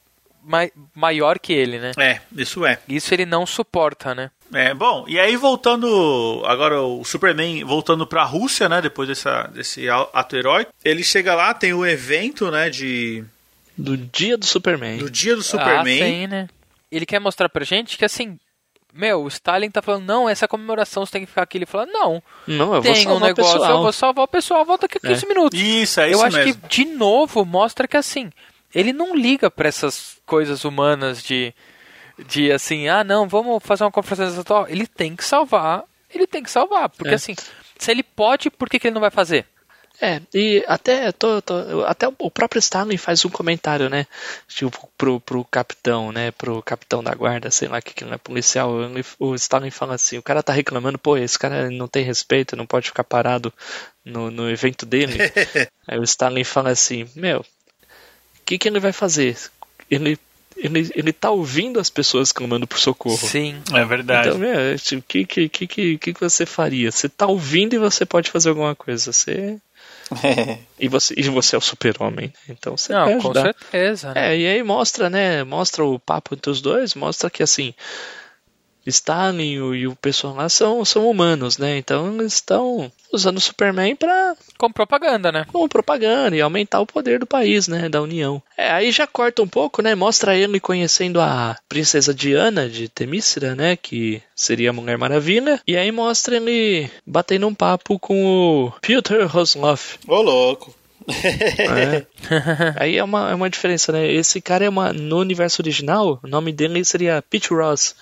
mai, maior que ele, né? É, isso é. Isso ele não suporta, né? É, bom, e aí voltando, agora o Superman voltando pra Rússia, né, depois dessa, desse ato heróico, ele chega lá, tem o evento, né, de... Do dia do Superman. Do dia do Superman. Ah, sim, né? Ele quer mostrar pra gente que, assim, meu, o Stalin tá falando, não, essa comemoração você tem que ficar aqui. Ele fala, não, não eu tem um negócio, eu vou salvar o pessoal, volta aqui 15 é. minutos. Isso, é isso Eu acho mesmo. que, de novo, mostra que, assim, ele não liga para essas coisas humanas de de assim, ah, não, vamos fazer uma conferência atual. Ele tem que salvar, ele tem que salvar, porque é. assim, se ele pode, por que, que ele não vai fazer? É, e até, tô, tô, até o próprio Stalin faz um comentário, né? Tipo, pro, pro capitão, né? Pro capitão da guarda, sei lá, que, que não é policial. O Stalin fala assim: o cara tá reclamando, pô, esse cara não tem respeito, não pode ficar parado no, no evento dele. Aí o Stalin fala assim: meu, que, que ele vai fazer? Ele ele, ele tá ouvindo as pessoas clamando por socorro. Sim, é verdade. Então, é, tipo, o que, que, que, que, você faria? Você tá ouvindo e você pode fazer alguma coisa. Você. e, você, e você é o super-homem, né? então você Não, com certeza. Né? É, e aí mostra, né? Mostra o papo entre os dois, mostra que assim Stalin e o pessoal lá são, são humanos, né? Então eles estão usando o Superman para como propaganda, né? Como propaganda e aumentar o poder do país, né? Da União. É, aí já corta um pouco, né? Mostra ele conhecendo a princesa Diana de Temícera, né? Que seria a Mulher Maravilha. E aí mostra ele batendo um papo com o Peter Rosloff. Ô, louco. É. Aí é uma, é uma diferença, né? Esse cara é uma. No universo original, o nome dele seria Pete Ross.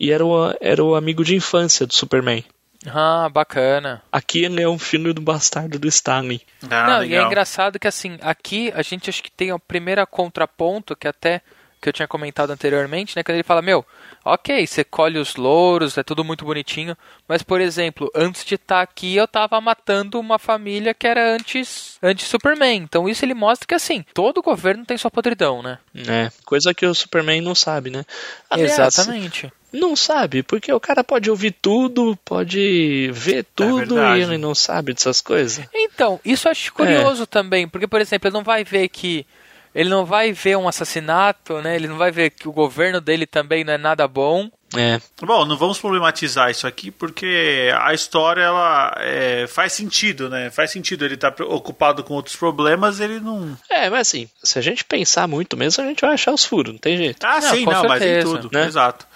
E era o, era o amigo de infância do Superman. Ah, bacana. Aqui ele é um filho do bastardo do Stanley. Ah, Não, legal. e é engraçado que assim, aqui a gente acho que tem a primeira contraponto que até que eu tinha comentado anteriormente, né? Quando ele fala, meu, ok, você colhe os louros, é tudo muito bonitinho, mas, por exemplo, antes de estar tá aqui, eu tava matando uma família que era antes, antes Superman. Então isso ele mostra que, assim, todo governo tem sua podridão, né? É, coisa que o Superman não sabe, né? Aliás, Exatamente. Não sabe, porque o cara pode ouvir tudo, pode ver é tudo é e ele não sabe dessas coisas. Então, isso eu acho curioso é. também, porque, por exemplo, ele não vai ver que ele não vai ver um assassinato, né? Ele não vai ver que o governo dele também não é nada bom. É. Bom, não vamos problematizar isso aqui porque a história ela é, faz sentido, né? Faz sentido ele estar tá ocupado com outros problemas, ele não. É, mas assim, se a gente pensar muito mesmo, a gente vai achar os furos, não tem jeito. Ah, não, sim, não, certeza. mas em tudo, né? exato.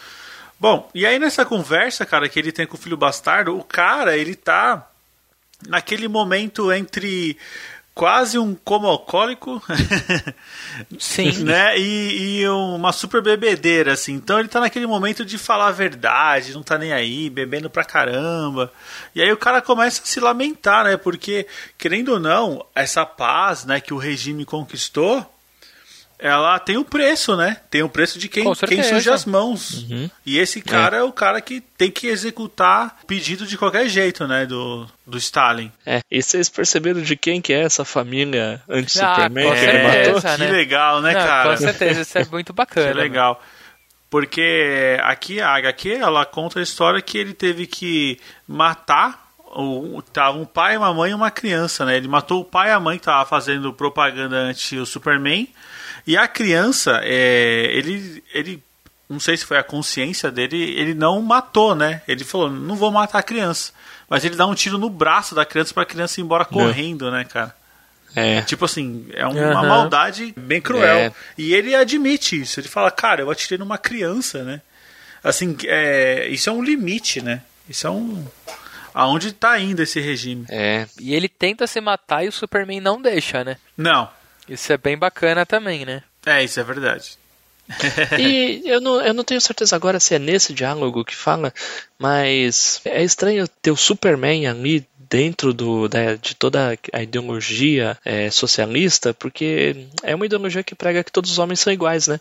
Bom, e aí nessa conversa, cara, que ele tem com o filho bastardo, o cara, ele tá naquele momento entre quase um como alcoólico. Sim. né? E, e, uma super bebedeira, assim. Então ele tá naquele momento de falar a verdade, não tá nem aí, bebendo pra caramba. E aí o cara começa a se lamentar, né? Porque, querendo ou não, essa paz né, que o regime conquistou ela tem o preço, né? Tem o preço de quem, quem suja as mãos. Uhum. E esse cara é. é. o cara que tem que executar pedido de qualquer jeito, né? Do, do Stalin. É, e vocês perceberam de quem que é essa família anti-Superman ah, que ele matou? Né? Que legal, né, Não, cara? Com certeza, isso é muito bacana. que legal. Porque aqui a HQ, ela conta a história que ele teve que matar o, tava um pai, uma mãe e uma criança, né? Ele matou o pai e a mãe que tava fazendo propaganda anti o Superman e a criança, é, ele, ele, não sei se foi a consciência dele, ele não matou, né? Ele falou, não vou matar a criança. Mas ele dá um tiro no braço da criança para a criança ir embora correndo, né, cara? É. Tipo assim, é uma uhum. maldade bem cruel. É. E ele admite isso. Ele fala, cara, eu atirei numa criança, né? Assim, é, isso é um limite, né? Isso é um. Aonde tá indo esse regime? É. E ele tenta se matar e o Superman não deixa, né? Não. Isso é bem bacana também, né? É, isso é verdade. e eu não, eu não tenho certeza agora se é nesse diálogo que fala, mas é estranho ter o Superman ali dentro do, da, de toda a ideologia é, socialista, porque é uma ideologia que prega que todos os homens são iguais, né?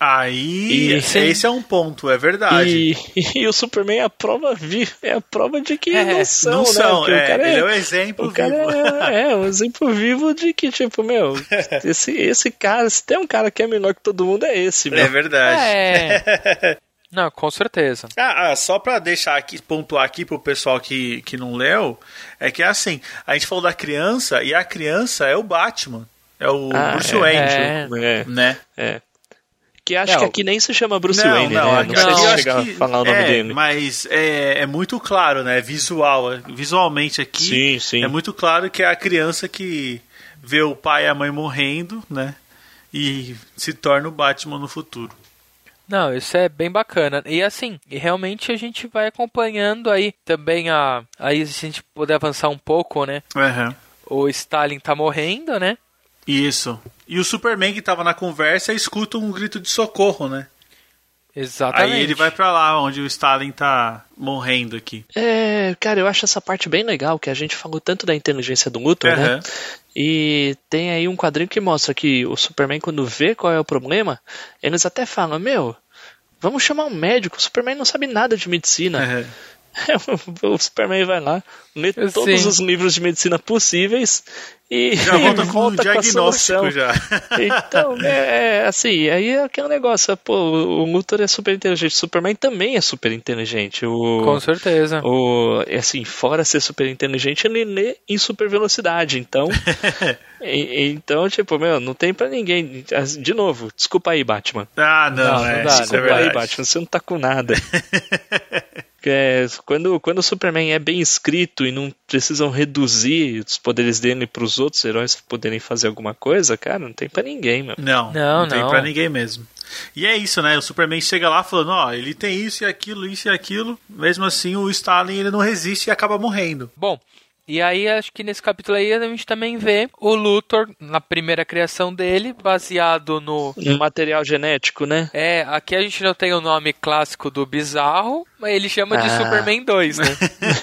Aí, e, esse é um ponto, é verdade. E, e, o Superman é a prova viva, é a prova de que é, não são, não né? São, é, o cara é, ele é o exemplo o vivo. É, é, um exemplo vivo de que, tipo, meu, esse, esse cara, se tem um cara que é menor que todo mundo, é esse, meu. É verdade. É. Não, com certeza. Ah, ah, só pra deixar aqui, pontuar aqui pro pessoal que, que não leu, é que é assim, a gente falou da criança, e a criança é o Batman. É o ah, Bruce é, Wayne, é, né? É. Que acho não, que aqui nem se chama Bruce não, Wayne, não, né? Não, não sei se falar o nome é, dele. Mas é, é muito claro, né? Visual, visualmente aqui. Sim, sim. É muito claro que é a criança que vê o pai e a mãe morrendo, né? E se torna o Batman no futuro. Não, isso é bem bacana. E assim, realmente a gente vai acompanhando aí também a. Aí se a gente puder avançar um pouco, né? Uhum. O Stalin tá morrendo, né? Isso. E o Superman que tava na conversa escuta um grito de socorro, né? Exatamente. Aí ele vai para lá onde o Stalin tá morrendo aqui. É, cara, eu acho essa parte bem legal, que a gente falou tanto da inteligência do Luthor, uhum. né? E tem aí um quadrinho que mostra que o Superman, quando vê qual é o problema, eles até falam, meu, vamos chamar um médico, o Superman não sabe nada de medicina. Uhum. o Superman vai lá, lê Sim. todos os livros de medicina possíveis e já volta, com volta com, diagnóstico já. Então, é, é, assim, aí é aquele negócio, pô, o Luthor é super inteligente, o Superman também é super inteligente. O, com certeza. O, assim, fora ser super inteligente, ele lê em super velocidade, então... e, então, tipo, meu, não tem pra ninguém. De novo, desculpa aí, Batman. Ah, não, não, é, não dá, desculpa é aí, Batman, você não tá com nada. É, quando, quando o Superman é bem escrito e não precisam reduzir os poderes dele para os outros heróis poderem fazer alguma coisa, cara, não tem para ninguém, meu. Não, não, não, tem para ninguém mesmo. E é isso, né? O Superman chega lá falando, ó, ele tem isso e aquilo, isso e aquilo. Mesmo assim, o Stalin ele não resiste e acaba morrendo. Bom, E aí, acho que nesse capítulo aí a gente também vê o Luthor na primeira criação dele, baseado no. Um material genético, né? É, aqui a gente não tem o nome clássico do bizarro, mas ele chama ah. de Superman 2, né?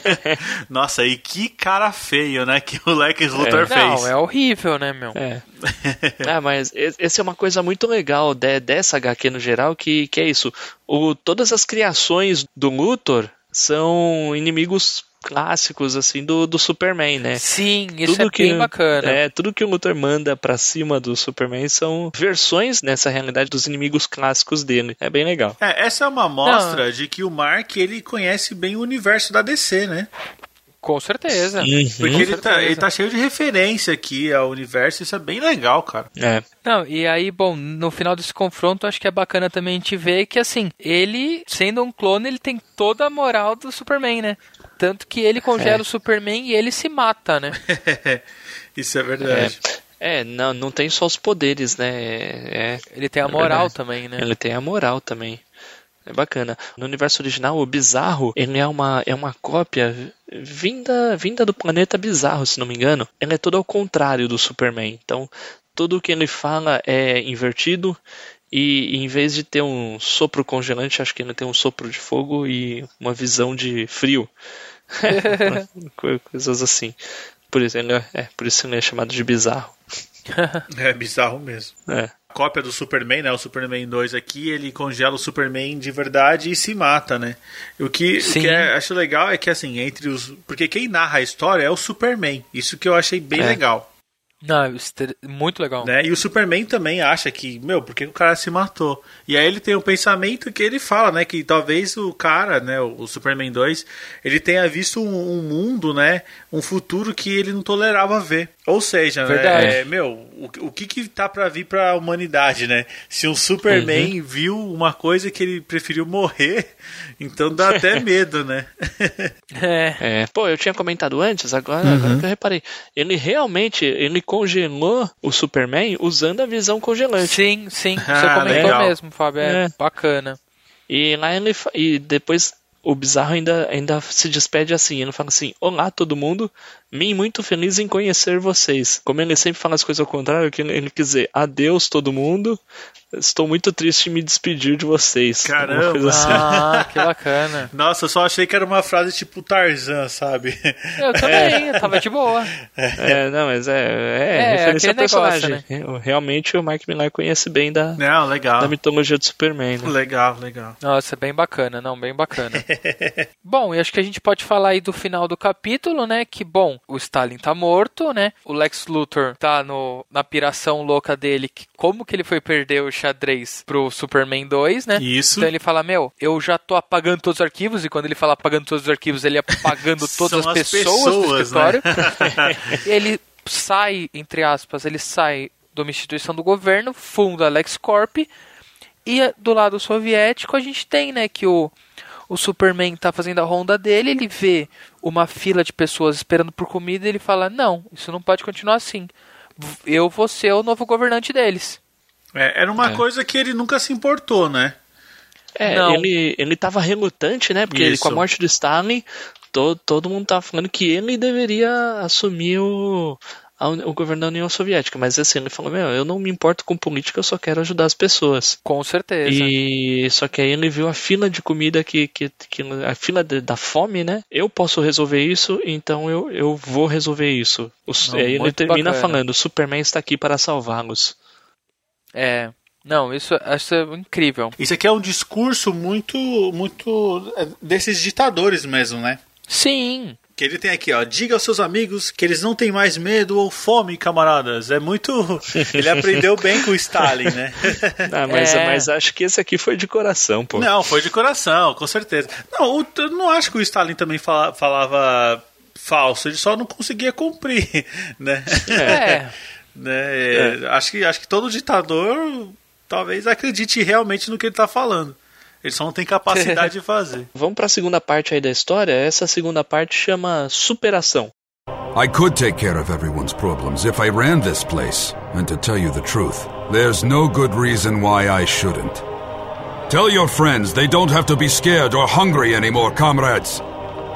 Nossa, e que cara feio, né? Que o Lex Luthor é. fez. Não, é horrível, né, meu? É. ah, mas essa é uma coisa muito legal de, dessa HQ no geral, que, que é isso. O, todas as criações do Luthor são inimigos clássicos assim do, do Superman, né? Sim, isso tudo é que, bem bacana. É, tudo que o Luthor manda para cima do Superman são versões nessa realidade dos inimigos clássicos dele. É bem legal. É, essa é uma mostra Não. de que o Mark ele conhece bem o universo da DC, né? Com certeza. Uhum. Porque ele tá, ele tá cheio de referência aqui ao universo, isso é bem legal, cara. É. Não, e aí, bom, no final desse confronto, acho que é bacana também a gente ver que, assim, ele, sendo um clone, ele tem toda a moral do Superman, né? Tanto que ele congela é. o Superman e ele se mata, né? Isso é verdade. É. é. não, não tem só os poderes, né? É, ele tem a moral também, né? Ele tem a moral também. É bacana. No universo original, o Bizarro, ele é uma, é uma cópia vinda, vinda do planeta Bizarro, se não me engano. Ele é todo ao contrário do Superman. Então, tudo o que ele fala é invertido e em vez de ter um sopro congelante, acho que ele tem um sopro de fogo e uma visão de frio. Coisas assim. Por isso, ele é, é, por isso ele é chamado de bizarro. é bizarro mesmo. É. A cópia do Superman, né? O Superman 2 aqui, ele congela o Superman de verdade e se mata, né? O que, o que é, acho legal é que, assim, entre os. Porque quem narra a história é o Superman. Isso que eu achei bem é. legal. Não, muito legal. Né? E o Superman também acha que, meu, por que o cara se matou? E aí ele tem um pensamento que ele fala, né, que talvez o cara, né, o Superman 2, ele tenha visto um, um mundo, né, um futuro que ele não tolerava ver. Ou seja, né, é, meu, o, o que que tá para vir para a humanidade, né? Se um Superman uhum. viu uma coisa que ele preferiu morrer, então dá até medo, né? é. é. Pô, eu tinha comentado antes, agora, uhum. agora que eu reparei. Ele realmente, ele congelou o Superman usando a visão congelante. Sim, sim, você ah, comentou legal. mesmo, Fábio, é, é, bacana. E lá ele e depois o bizarro ainda, ainda se despede assim, ele fala assim: Olá todo mundo, mim muito feliz em conhecer vocês. Como ele sempre fala as coisas ao contrário, que ele quer dizer adeus todo mundo, estou muito triste em me despedir de vocês. Caramba! Assim. Ah, que bacana. Nossa, eu só achei que era uma frase tipo Tarzan, sabe? Eu também, é. tava de boa. É, não, mas é, é, é referência ao personagem. Negócio, né? Realmente o Mike Miller conhece bem da, não, legal. da mitologia do Superman. Né? Legal, legal. Nossa, bem bacana, não, bem bacana. bom, e acho que a gente pode falar aí do final do capítulo, né? Que, bom, o Stalin tá morto, né? O Lex Luthor tá no, na piração louca dele, que como que ele foi perder o xadrez pro Superman 2, né? Isso. Então ele fala, meu, eu já tô apagando todos os arquivos, e quando ele fala apagando todos os arquivos, ele apagando todas as, as pessoas, pessoas, do escritório. Né? ele sai, entre aspas, ele sai de uma instituição do governo, funda a LexCorp, e do lado soviético a gente tem, né, que o o Superman tá fazendo a ronda dele, ele vê uma fila de pessoas esperando por comida e ele fala: Não, isso não pode continuar assim. Eu vou ser o novo governante deles. É, era uma é. coisa que ele nunca se importou, né? É, não. ele, ele tava relutante, né? Porque ele, com a morte do Stalin, todo, todo mundo tava falando que ele deveria assumir o, o governo da União Soviética, mas assim, ele falou, meu, eu não me importo com política, eu só quero ajudar as pessoas. Com certeza. E só que aí ele viu a fila de comida que, que, que a fila de, da fome, né? Eu posso resolver isso, então eu, eu vou resolver isso. O, não, aí ele termina bacana. falando, Superman está aqui para salvá-los. É, não, isso, isso é incrível. Isso aqui é um discurso muito, muito é, desses ditadores mesmo, né? Sim. Que ele tem aqui, ó. Diga aos seus amigos que eles não têm mais medo ou fome, camaradas. É muito. Ele aprendeu bem com o Stalin, né? Ah, mas, é... mas acho que esse aqui foi de coração, pô. Não, foi de coração, com certeza. Não, eu não acho que o Stalin também fala, falava falso, ele só não conseguia cumprir, né? É. né? É. Acho, que, acho que todo ditador talvez acredite realmente no que ele está falando. Ele só não tem capacidade de fazer. Vamos para a segunda parte aí da história. Essa segunda parte chama superação. I could take care of everyone's problems if I ran this place. And to tell you the truth, there's no good reason why I shouldn't. Tell your friends they don't have to be scared or hungry anymore, comrades.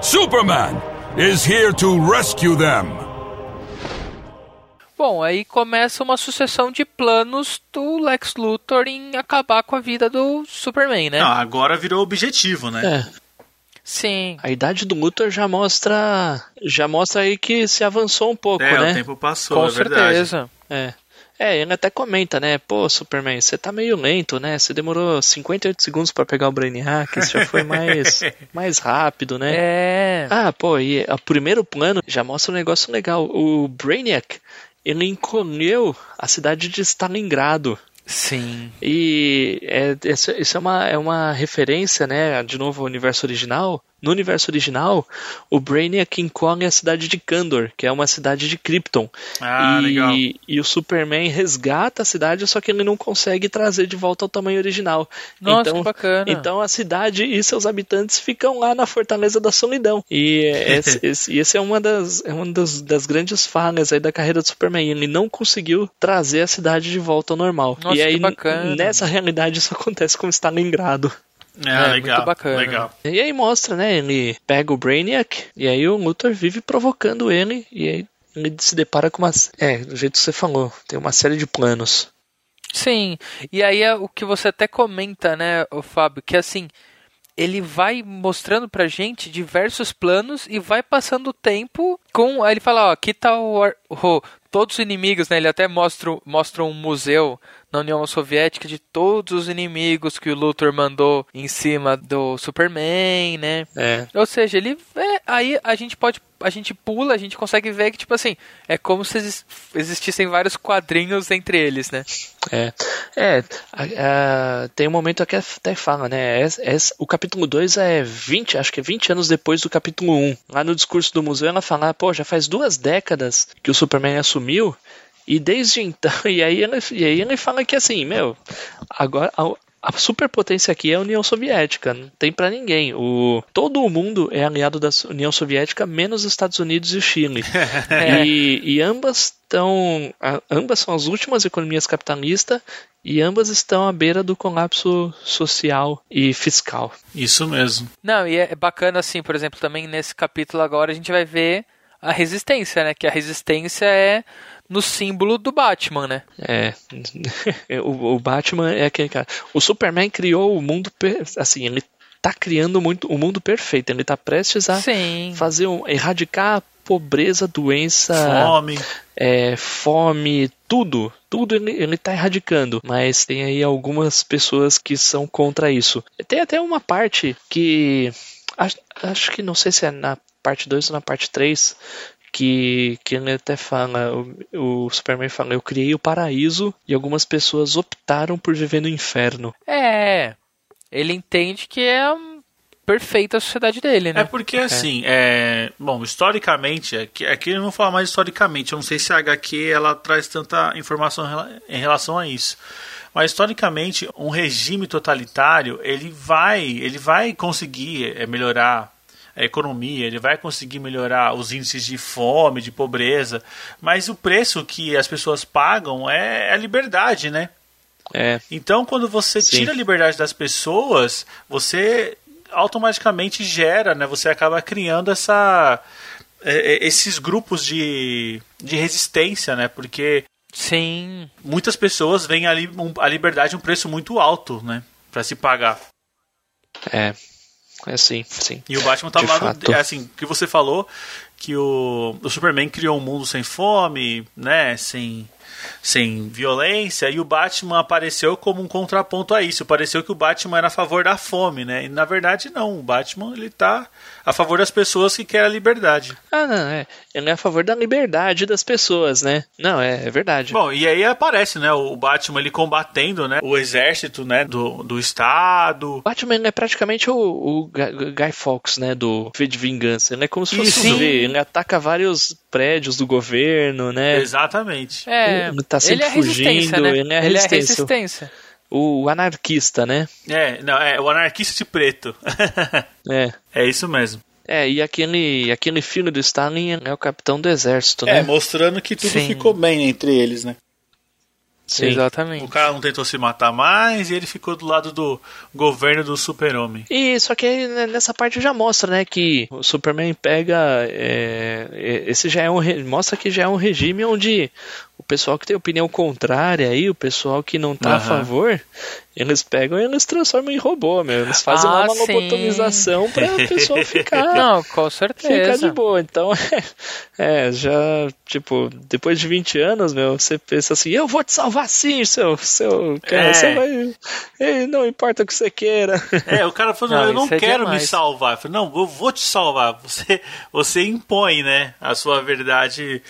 Superman! is here to rescue them. Bom, aí começa uma sucessão de planos do Lex Luthor em acabar com a vida do Superman, né? Não, agora virou objetivo, né? É. Sim. A idade do Luthor já mostra. Já mostra aí que se avançou um pouco, é, né? O tempo passou, Com é certeza. É. É, ele até comenta, né? Pô, Superman, você tá meio lento, né? Você demorou 58 segundos para pegar o Brainiac, isso já foi mais, mais rápido, né? É. Ah, pô, e o primeiro plano já mostra um negócio legal. O Brainiac, ele encolheu a cidade de Stalingrado. Sim. E é, isso é uma, é uma referência, né? De novo, ao universo original. No universo original, o Brainiac encolhe a cidade de Kandor, que é uma cidade de Krypton. Ah, e, legal. e o Superman resgata a cidade, só que ele não consegue trazer de volta ao tamanho original. Nossa, então, que bacana. Então a cidade e seus habitantes ficam lá na Fortaleza da Solidão. E esse, esse, esse é uma, das, é uma das, das grandes falhas aí da carreira do Superman. Ele não conseguiu trazer a cidade de volta ao normal. Nossa, e aí, que bacana. nessa realidade, isso acontece com Stalingrado. É, É, legal. muito bacana. Legal. E aí mostra, né? Ele pega o Brainiac e aí o Luthor vive provocando ele e aí ele se depara com uma. É, do jeito que você falou, tem uma série de planos. Sim. E aí é o que você até comenta, né, o Fábio, que assim, ele vai mostrando pra gente diversos planos e vai passando o tempo com. Aí ele fala, ó, aqui tá o, o- todos os inimigos, né? Ele até mostra, mostra um museu na União Soviética de todos os inimigos que o Luthor mandou em cima do Superman, né? É. Ou seja, ele é, aí a gente pode a gente pula, a gente consegue ver que tipo assim, é como se exis- existissem vários quadrinhos entre eles, né? É, é a- a- tem um momento que até fala, né? es- es- o capítulo 2 é 20, acho que é 20 anos depois do capítulo 1. Lá no discurso do museu ela fala, pô, já faz duas décadas que o Superman assumiu, e desde então. E aí ele, e aí ele fala que assim, meu, agora. A, superpotência aqui é a União Soviética, não tem pra ninguém. O, todo o mundo é aliado da União Soviética, menos os Estados Unidos e o Chile. e, e ambas estão. Ambas são as últimas economias capitalistas e ambas estão à beira do colapso social e fiscal. Isso mesmo. Não, e é bacana assim, por exemplo, também nesse capítulo agora a gente vai ver a resistência, né? Que a resistência é no símbolo do Batman, né? É. o, o Batman é aquele cara. O Superman criou o mundo. per- Assim, ele tá criando muito, o mundo perfeito. Ele tá prestes a Sim. fazer um, erradicar a pobreza, doença, Fome. é, fome, tudo. Tudo ele, ele tá erradicando. Mas tem aí algumas pessoas que são contra isso. Tem até uma parte que. Acho, acho que não sei se é na parte 2 ou na parte 3. Que, que ele até fala, o, o Superman fala, eu criei o paraíso e algumas pessoas optaram por viver no inferno. É. Ele entende que é perfeita a sociedade dele, É né? porque assim, é... bom, historicamente, aqui, aqui eu não vou falar mais historicamente, eu não sei se a HQ ela traz tanta informação em relação a isso. Mas historicamente, um regime totalitário, ele vai, ele vai conseguir é, melhorar a economia, ele vai conseguir melhorar os índices de fome, de pobreza, mas o preço que as pessoas pagam é a liberdade, né? É, Então, quando você Sim. tira a liberdade das pessoas, você automaticamente gera, né? Você acaba criando essa, é, é, esses grupos de, de resistência, né? Porque Sim. muitas pessoas veem a, li- a liberdade um preço muito alto, né? Para se pagar. é. É assim, sim. E o Batman tá De lado, fato. é assim, que você falou que o, o Superman criou um mundo sem fome, né, sem sem violência, e o Batman apareceu como um contraponto a isso. Pareceu que o Batman era a favor da fome, né? E na verdade não, o Batman ele tá a favor das pessoas que querem a liberdade. Ah, não, é. Ele é a favor da liberdade das pessoas, né? Não, é, é verdade. Bom, e aí aparece, né, o Batman ele combatendo, né, o exército, né, do, do estado. Batman ele é praticamente o, o Guy Fawkes, né, do V de Vingança. Ele é como se fosse Isso. um V. Ele ataca vários prédios do governo, né? Exatamente. É. Ele tá sempre ele é resistência, fugindo, né? ele é resistência. resistência. O anarquista, né? É, não, é o anarquista de preto. É. é isso mesmo. É, e aquele, aquele filho do Stalin é o capitão do exército, É, né? mostrando que tudo Sim. ficou bem entre eles, né? Sim. Exatamente. O cara não tentou se matar mais e ele ficou do lado do governo do super-homem. E só que né, nessa parte já mostra, né, que o Superman pega. É, esse já é um. Mostra que já é um regime onde o pessoal que tem opinião contrária aí, o pessoal que não tá uhum. a favor, eles pegam e eles transformam em robô, meu. Eles fazem ah, uma lobotomização pra pessoa ficar. Não, com certeza. Ficar de boa. Então, é, é, já, tipo, depois de 20 anos, meu, você pensa assim, eu vou te salvar sim, seu. seu cara, é. Você vai. Não importa o que você queira. É, o cara falou, não, eu não é quero demais. me salvar. Eu falei, não, eu vou te salvar. Você, você impõe, né, a sua verdade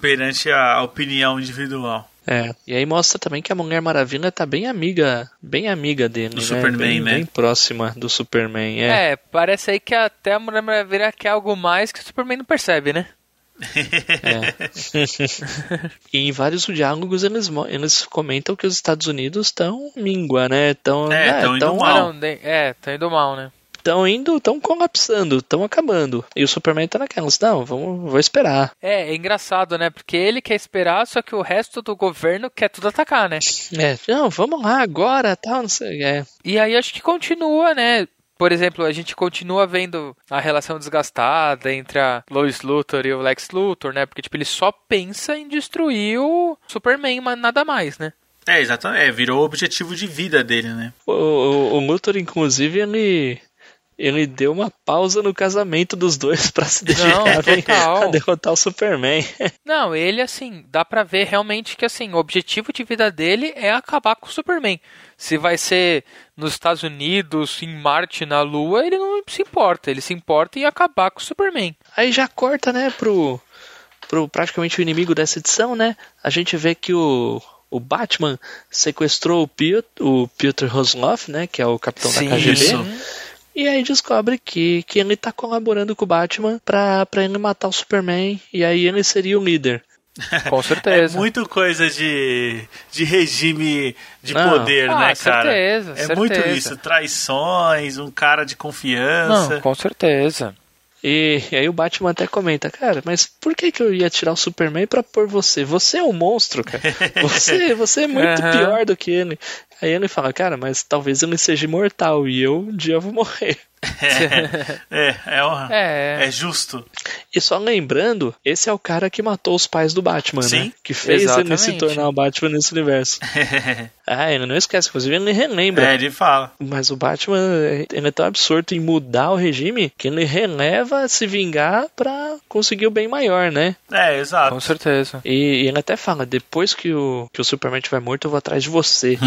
perante a opinião individual. É, e aí mostra também que a Mulher Maravilha tá bem amiga, bem amiga dele, do né? Superman, bem, né? Bem próxima do Superman, é. É, parece aí que até a Mulher Maravilha quer algo mais que o Superman não percebe, né? é. e em vários diálogos eles, eles comentam que os Estados Unidos estão míngua, né? Tão, é, estão né? indo mal. é, estão indo mal, né? Estão indo, estão colapsando, estão acabando. E o Superman tá naquelas, não, vamos, vou esperar. É, é engraçado, né? Porque ele quer esperar, só que o resto do governo quer tudo atacar, né? É, não, vamos lá agora, tal, não sei, é. E aí acho que continua, né? Por exemplo, a gente continua vendo a relação desgastada entre a Lois Luthor e o Lex Luthor, né? Porque, tipo, ele só pensa em destruir o Superman, mas nada mais, né? É, exatamente. É, virou o objetivo de vida dele, né? O, o, o Luthor, inclusive, ele ele deu uma pausa no casamento dos dois para se dedicarem a derrotar o Superman. Não, ele assim, dá para ver realmente que assim, o objetivo de vida dele é acabar com o Superman. Se vai ser nos Estados Unidos, em Marte, na Lua, ele não se importa, ele se importa em acabar com o Superman. Aí já corta, né, pro pro praticamente o inimigo dessa edição, né? A gente vê que o o Batman sequestrou o Piotr, o Piotr Rosloff, né, que é o capitão Sim, da KGB. Isso e aí descobre que, que ele tá colaborando com o Batman pra, pra ele matar o Superman. E aí ele seria o líder. Com certeza. É muito coisa de, de regime de Não. poder, ah, né, cara? Certeza, é certeza. muito isso. Traições, um cara de confiança. Não, com certeza. E, e, aí o Batman até comenta, cara, mas por que, que eu ia tirar o Superman pra pôr você? Você é um monstro, cara. Você, você é muito uhum. pior do que ele. Aí ele fala, cara, mas talvez ele seja imortal e eu um dia vou morrer. É, é, é, é, é, justo. E só lembrando, esse é o cara que matou os pais do Batman, né? Sim, né? Que fez exatamente. ele se tornar o Batman nesse universo. ah, ele não esquece, inclusive ele relembra. É, ele fala. Mas o Batman, ele é tão absurdo em mudar o regime que ele releva a se vingar pra conseguir o bem maior, né? É, exato. Com certeza. E, e ele até fala, depois que o, que o Superman estiver morto, eu vou atrás de você.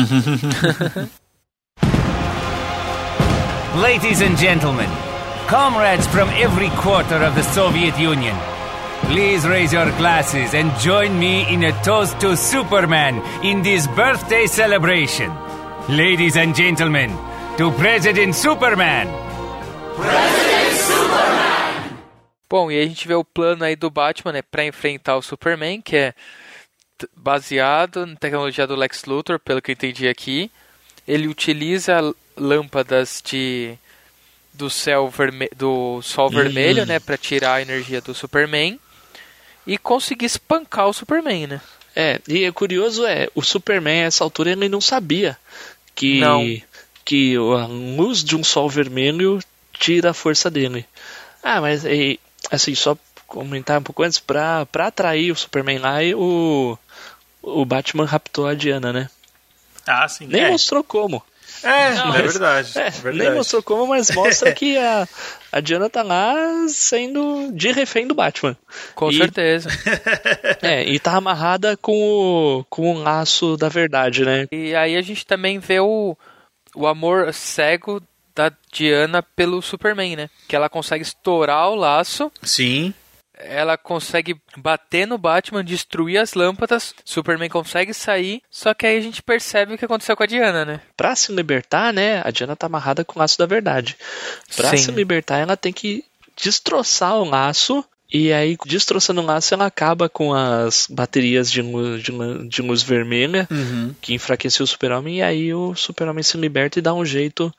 Ladies and gentlemen, comrades from every quarter of the Soviet Union, please raise your glasses and join me in a toast to Superman in this birthday celebration. Ladies and gentlemen, to President Superman! President Superman! Bom, e a gente vê o plano aí do Batman, né, para enfrentar o Superman, que é baseado na tecnologia do Lex Luthor, pelo que eu entendi aqui. Ele utiliza lâmpadas de do céu verme, do sol uhum. vermelho, né, para tirar a energia do Superman e conseguir espancar o Superman, né? É, e é curioso é, o Superman a essa altura ele não sabia que não. que a luz de um sol vermelho tira a força dele. Ah, mas e, assim, só comentar um pouco antes, pra, pra atrair o Superman lá, o, o Batman raptou a Diana, né? Ah, sim. Nem é. mostrou como. É, não, é, verdade, é, é, verdade. Nem mostrou como, mas mostra que a, a Diana tá lá sendo de refém do Batman. Com e, certeza. É, e tá amarrada com o, com o laço da verdade, né? E aí a gente também vê o, o amor cego da Diana pelo Superman, né? Que ela consegue estourar o laço. Sim ela consegue bater no Batman, destruir as lâmpadas, Superman consegue sair, só que aí a gente percebe o que aconteceu com a Diana, né? Pra se libertar, né, a Diana tá amarrada com o laço da verdade. Pra Sim. se libertar, ela tem que destroçar o laço e aí, destroçando o laço, ela acaba com as baterias de luz, de, de luz vermelha uhum. que enfraqueceu o super-homem. E aí o super-homem se liberta e dá um jeito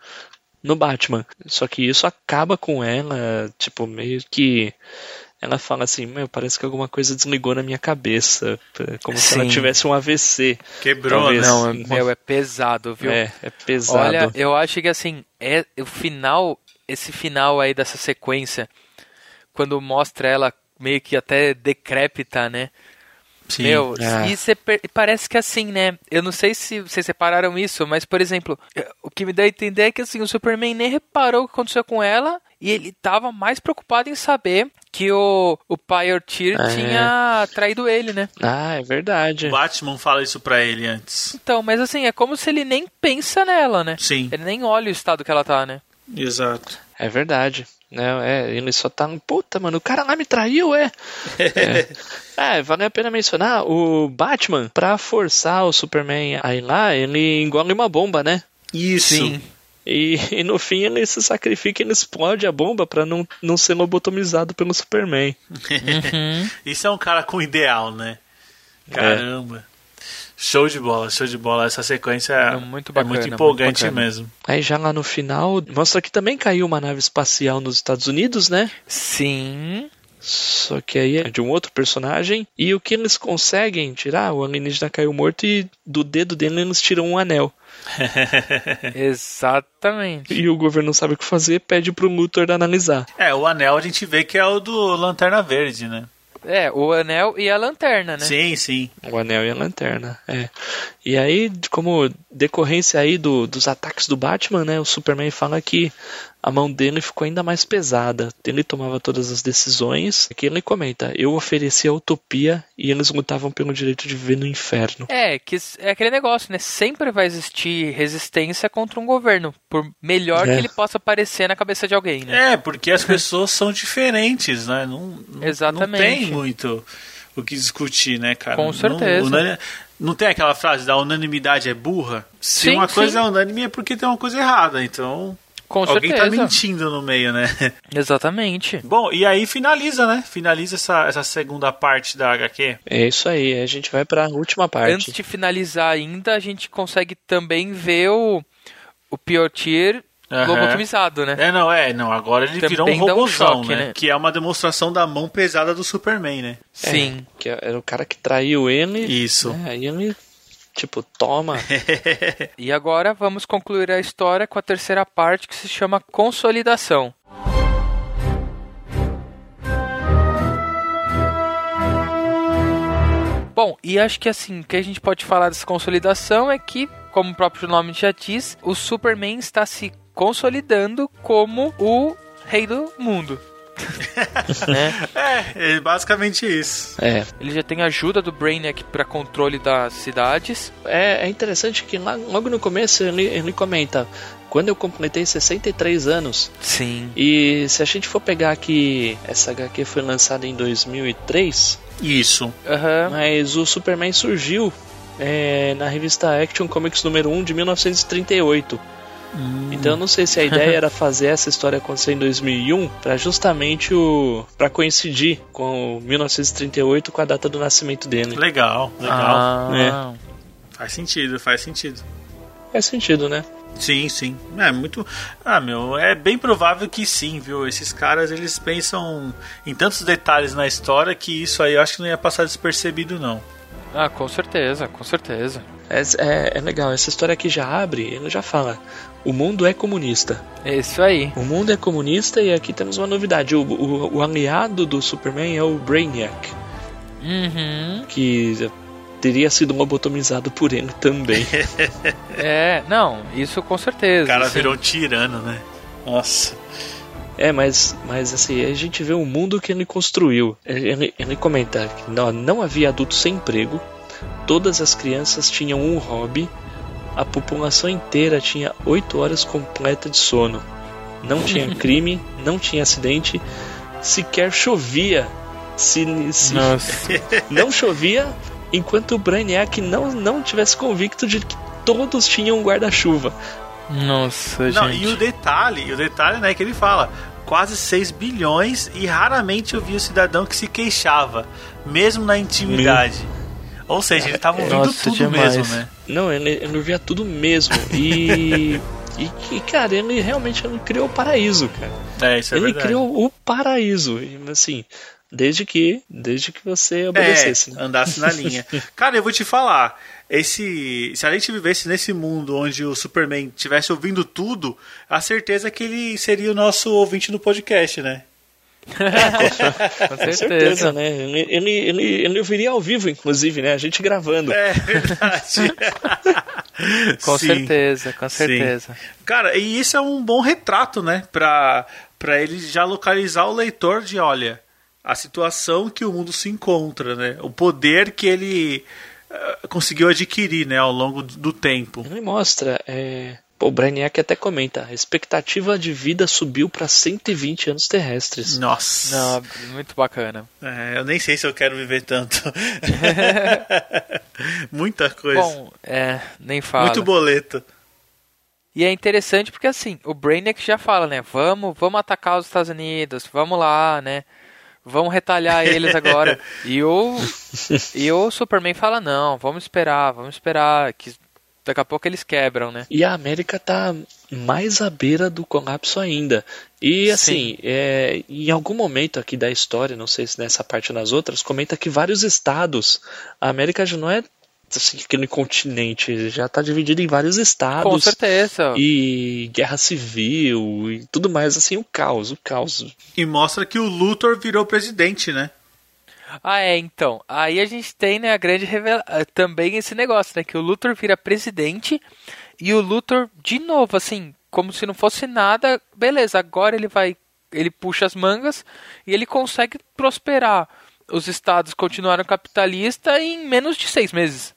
no Batman. Só que isso acaba com ela, tipo, meio que ela fala assim, meu, parece que alguma coisa desligou na minha cabeça, como Sim. se ela tivesse um AVC. Quebrou, Talvez. Não, meu, é pesado, viu? É, é pesado. Olha, eu acho que assim, é o final, esse final aí dessa sequência, quando mostra ela meio que até decrépita, né? Sim, Meu, é. e cê, parece que assim, né? Eu não sei se vocês separaram isso, mas, por exemplo, o que me dá a entender é que assim, o Superman nem reparou o que aconteceu com ela e ele tava mais preocupado em saber que o, o Pyre é. tinha traído ele, né? Ah, é verdade. O Batman fala isso pra ele antes. Então, mas assim, é como se ele nem pensa nela, né? Sim. Ele nem olha o estado que ela tá, né? Exato. É verdade. Né? É, ele só tá. Puta, mano, o cara lá me traiu, é. é. é, vale a pena mencionar: o Batman, pra forçar o Superman a ir lá, ele engole uma bomba, né? Isso. Sim. E, e, no fim ele se sacrifica e ele explode a bomba para não, não ser lobotomizado pelo Superman. Uhum. Isso é um cara com ideal, né? É. Caramba. É. Show de bola, show de bola. Essa sequência é, muito, bacana, é muito empolgante muito mesmo. Aí já lá no final, mostra que também caiu uma nave espacial nos Estados Unidos, né? Sim. Só que aí é de um outro personagem. E o que eles conseguem tirar? O alienígena caiu morto e do dedo dele eles tiram um anel. Exatamente. E o governo não sabe o que fazer, pede pro Luthor analisar. É, o anel a gente vê que é o do Lanterna Verde, né? É, o anel e a lanterna, né? Sim, sim. O anel e a lanterna, é. E aí, como decorrência aí do, dos ataques do Batman, né? O Superman fala que a mão dele ficou ainda mais pesada. Ele tomava todas as decisões. Aqui ele comenta: eu ofereci a utopia e eles lutavam pelo direito de viver no inferno. É, que é aquele negócio, né? Sempre vai existir resistência contra um governo, por melhor é. que ele possa parecer na cabeça de alguém, né? É, porque as pessoas são diferentes, né? Não, Exatamente. Não tem muito o que discutir, né, cara? Com certeza. Não, não tem aquela frase da unanimidade é burra? Se sim, uma coisa sim. é unânime é porque tem uma coisa errada, então. Com Alguém tá certeza. tá mentindo no meio, né? Exatamente. Bom, e aí finaliza, né? Finaliza essa, essa segunda parte da HQ. É isso aí, a gente vai pra última parte. Antes de finalizar ainda, a gente consegue também ver o, o Piotir Uhum. lobotomizado, né? É, não, é, não, agora ele Também virou um robôzão, um né? né? Que é uma demonstração da mão pesada do Superman, né? Sim. É, que era o cara que traiu ele. Isso. É, aí ele Tipo, toma. e agora vamos concluir a história com a terceira parte que se chama Consolidação. Bom, e acho que assim, o que a gente pode falar dessa consolidação é que, como o próprio nome já diz, o Superman está se consolidando como o rei do mundo. né? É, é basicamente isso. É. Ele já tem ajuda do Brainiac para controle das cidades. É, é interessante que logo no começo ele, ele comenta quando eu completei 63 anos. Sim. E se a gente for pegar aqui, essa HQ foi lançada em 2003. Isso. Uhum. Mas o Superman surgiu é, na revista Action Comics número 1 de 1938. Hum. Então eu não sei se a ideia era fazer essa história acontecer em 2001 para justamente o para coincidir com 1938 com a data do nascimento dele. Legal, legal. Ah. É. Faz sentido, faz sentido. Faz sentido, né? Sim, sim. É muito. Ah, meu, é bem provável que sim, viu? Esses caras eles pensam em tantos detalhes na história que isso aí eu acho que não ia passar despercebido, não. Ah, com certeza, com certeza. É, é, é legal, essa história aqui já abre, ele já fala. O mundo é comunista. É isso aí. O mundo é comunista e aqui temos uma novidade. O, o, o aliado do Superman é o Brainiac. Uhum. Que teria sido lobotomizado por ele também. é, não, isso com certeza. O cara sim. virou um tirano, né? Nossa. É, mas, mas assim, a gente vê o mundo que ele construiu. Ele, ele comenta que não, não havia adulto sem emprego, todas as crianças tinham um hobby a população inteira tinha 8 horas completa de sono. Não tinha crime, não tinha acidente, sequer chovia. Se, se não chovia enquanto o Brainiac não, não tivesse convicto de que todos tinham um guarda-chuva. Nossa, não, gente. E o detalhe, o detalhe né, que ele fala, quase 6 bilhões e raramente eu vi o cidadão que se queixava, mesmo na intimidade. Meu ou seja, ele tava ouvindo Nossa, tudo demais. mesmo, né? Não, ele, ele ouvia tudo mesmo. E. E, cara, ele realmente ele criou o paraíso, cara. É, isso é ele verdade. criou o paraíso. E, assim, Desde que, desde que você obedecesse. É, né? andasse na linha. Cara, eu vou te falar. Esse, se a gente vivesse nesse mundo onde o Superman tivesse ouvindo tudo, a certeza que ele seria o nosso ouvinte no podcast, né? com, certeza. certeza, né? Ele, ele, ele, ele ouviria ao vivo, inclusive, né? A gente gravando. É verdade. com Sim. certeza, com certeza. Sim. Cara, e isso é um bom retrato, né? Pra, pra ele já localizar o leitor de, olha, a situação que o mundo se encontra, né? O poder que ele uh, conseguiu adquirir, né? Ao longo do tempo. Ele mostra, é o Brainiac até comenta: a expectativa de vida subiu para 120 anos terrestres. Nossa! Não, muito bacana. É, eu nem sei se eu quero viver tanto. Muita coisa. Bom, é, nem fala. Muito boleto. E é interessante porque assim, o Brainiac já fala, né? Vamos, vamos atacar os Estados Unidos, vamos lá, né? Vamos retalhar eles agora. e o e o Superman fala não, vamos esperar, vamos esperar que daqui a pouco eles quebram, né? E a América tá mais à beira do colapso ainda. E assim, é, em algum momento aqui da história, não sei se nessa parte ou nas outras, comenta que vários estados, a América já não é assim, aquele continente, já está dividido em vários estados. Com certeza. E guerra civil e tudo mais, assim, o caos, o caos. E mostra que o Luthor virou presidente, né? Ah, é, então. Aí a gente tem, né, a grande revelação. Eh, também esse negócio, né? Que o Luthor vira presidente e o Luthor, de novo, assim, como se não fosse nada. Beleza, agora ele vai. Ele puxa as mangas e ele consegue prosperar. Os estados continuaram capitalistas em menos de seis meses.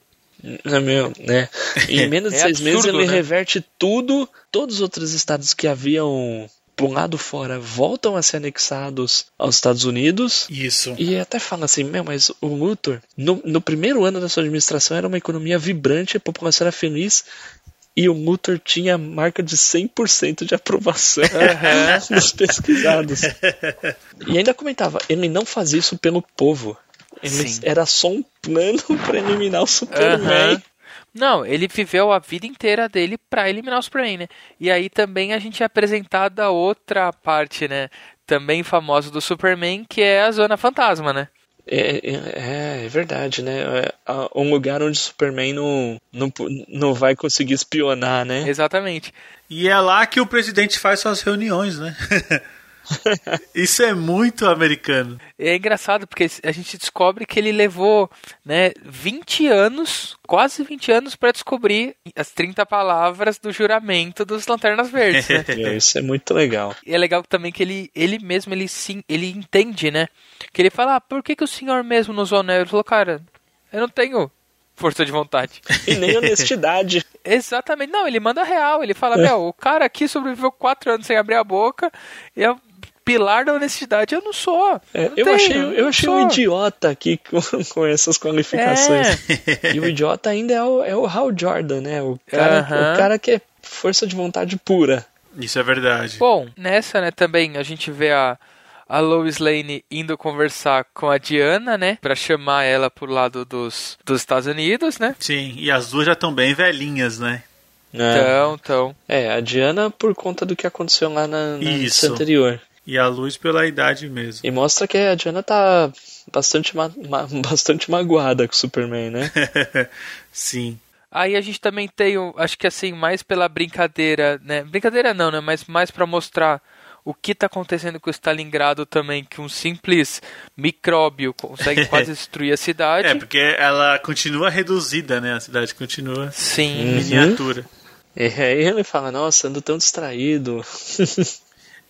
É meu, né? Em menos de é seis absurdo, meses ele né? reverte tudo. Todos os outros estados que haviam por um lado fora voltam a ser anexados aos Estados Unidos. Isso. E até fala assim, meu, mas o Luthor, no, no primeiro ano da sua administração era uma economia vibrante, a população era feliz, e o Luthor tinha marca de 100% de aprovação uhum. nos pesquisados. e ainda comentava, ele não fazia isso pelo povo. Ele era só um plano para eliminar o Superman. Uhum. Não, ele viveu a vida inteira dele para eliminar o Superman, né? E aí também a gente é apresentado a outra parte, né? Também famosa do Superman, que é a Zona Fantasma, né? É, é, é, é verdade, né? É um lugar onde o Superman não, não, não vai conseguir espionar, né? Exatamente. E é lá que o presidente faz suas reuniões, né? Isso é muito americano. É engraçado porque a gente descobre que ele levou, né, 20 anos, quase 20 anos para descobrir as 30 palavras do juramento dos Lanternas Verdes, né? É, isso é muito legal. E é legal também que ele, ele mesmo ele sim, ele entende, né? Que ele fala: ah, "Por que que o senhor mesmo nos anel?" Ele falou: "Cara, eu não tenho força de vontade. E nem honestidade. Exatamente. Não, ele manda real. Ele fala, meu, o cara aqui sobreviveu quatro anos sem abrir a boca. E eu pilar da honestidade eu não sou. É, eu, tenho, achei, eu achei um idiota aqui com, com essas qualificações. É. E o idiota ainda é o, é o Hal Jordan, né? O cara, uh -huh. o cara que é força de vontade pura. Isso é verdade. Bom, nessa, né, também a gente vê a, a Lois Lane indo conversar com a Diana, né? Pra chamar ela pro lado dos, dos Estados Unidos, né? Sim, e as duas já estão bem velhinhas, né? É. Então, então. É, a Diana por conta do que aconteceu lá na, na anterior. E a luz pela idade mesmo. E mostra que a Diana tá bastante, ma ma bastante magoada com o Superman, né? Sim. Aí a gente também tem, acho que assim, mais pela brincadeira, né? Brincadeira não, né? Mas mais para mostrar o que está acontecendo com o Stalingrado também, que um simples micróbio consegue quase destruir a cidade. É, porque ela continua reduzida, né? A cidade continua Sim. em miniatura. Uhum. E aí ele fala, nossa, ando tão distraído.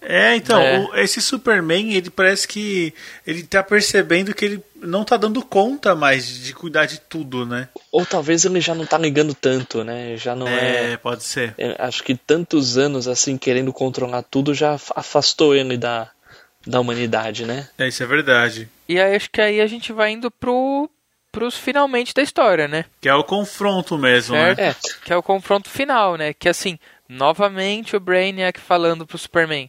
É, então, é. O, esse Superman, ele parece que ele tá percebendo que ele não tá dando conta mais de cuidar de tudo, né? Ou talvez ele já não tá ligando tanto, né? Já não é. É, pode ser. É, acho que tantos anos assim querendo controlar tudo já afastou ele da, da humanidade, né? É, isso é verdade. E aí acho que aí a gente vai indo pro pros finalmente da história, né? Que é o confronto mesmo, né? certo? né? É, que é o confronto final, né? Que assim, novamente o Brainiac falando pro Superman: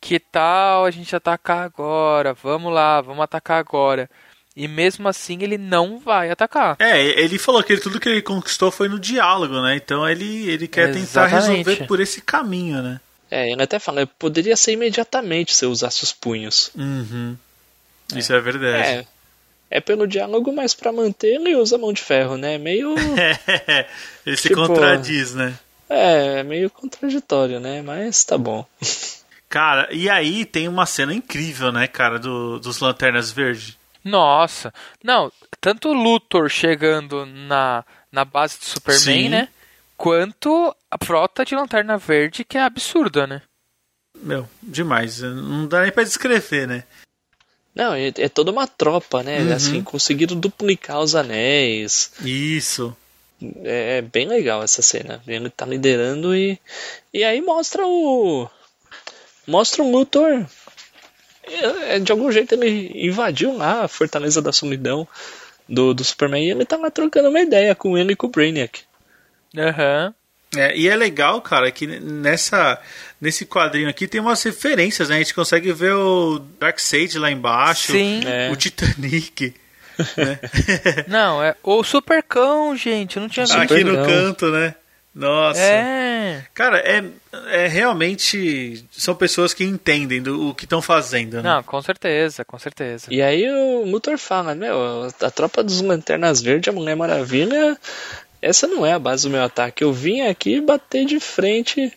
que tal a gente atacar agora? Vamos lá, vamos atacar agora. E mesmo assim ele não vai atacar. É, ele falou que tudo que ele conquistou foi no diálogo, né? Então ele, ele quer Exatamente. tentar resolver por esse caminho, né? É, ele até fala, poderia ser imediatamente se eu usasse os punhos. Uhum. Isso é, é verdade. É, é pelo diálogo, mas para manter ele usa mão de ferro, né? Meio. ele se tipo, contradiz, né? É, meio contraditório, né? Mas tá bom. Cara, e aí tem uma cena incrível, né, cara, do, dos Lanternas Verdes. Nossa. Não, tanto o Luthor chegando na, na base do Superman, Sim. né? Quanto a frota de Lanterna Verde, que é absurda, né? Meu, demais. Não dá nem pra descrever, né? Não, é, é toda uma tropa, né? Uhum. Assim, conseguiram duplicar os anéis. Isso. É, é, bem legal essa cena. Ele tá liderando e. E aí mostra o. Mostra o Luthor. É, de algum jeito ele invadiu lá a Fortaleza da Solidão do, do Superman e ele tá lá trocando uma ideia com ele e com o Brainiac. Aham. Uhum. É, e é legal, cara, que nessa, nesse quadrinho aqui tem umas referências, né? A gente consegue ver o Darkseid lá embaixo, Sim. o é. Titanic. Né? Não, é o Supercão, gente, eu não tinha visto. Aqui no canto, né? Nossa. É. Cara, é, é realmente. São pessoas que entendem do, o que estão fazendo, né? Não, com certeza, com certeza. E aí o Luthor fala, meu, a tropa dos Lanternas Verdes, a Mulher Maravilha, essa não é a base do meu ataque. Eu vim aqui bater de frente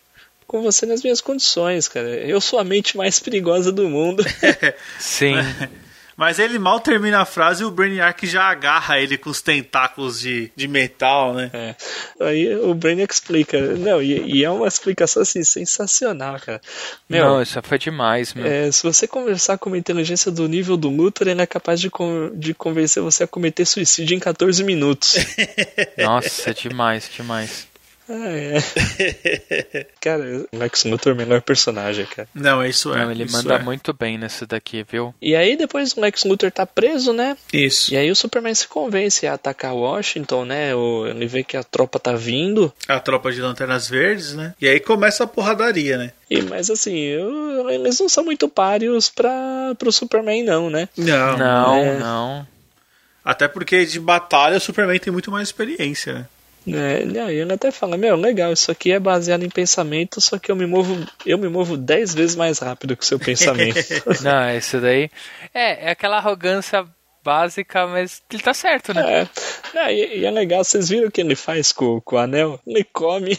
com você nas minhas condições, cara. Eu sou a mente mais perigosa do mundo. Sim. Mas ele mal termina a frase e o Brainiac já agarra ele com os tentáculos de, de metal, né? É. Aí o Brainiac explica. Não, e, e, é uma explicação assim, sensacional, cara. Meu, Não, isso foi demais, meu. É, se você conversar com uma inteligência do nível do Luthor, ele é capaz de, de convencer você a cometer suicídio em 14 minutos. Nossa, demais, demais. Ah, é. cara, o Lex Luthor é o melhor personagem, cara. Não, isso é. Não, ele isso manda é. muito bem nesse daqui, viu? E aí depois o Lex Luthor tá preso, né? Isso. E aí o Superman se convence a atacar Washington, né? Ele vê que a tropa tá vindo. A tropa de Lanternas Verdes, né? E aí começa a porradaria, né? E, mas assim, eu, eles não são muito páreos para pro Superman, não, né? Não. Não, é... não. Até porque de batalha o Superman tem muito mais experiência, né? É, ele até fala, meu, legal, isso aqui é baseado em pensamento, só que eu me movo, eu me movo dez vezes mais rápido que o seu pensamento. Não, isso daí é, é aquela arrogância básica, mas ele tá certo, né? É, é e, e, é legal, vocês viram o que ele faz com, com o anel? Ele come.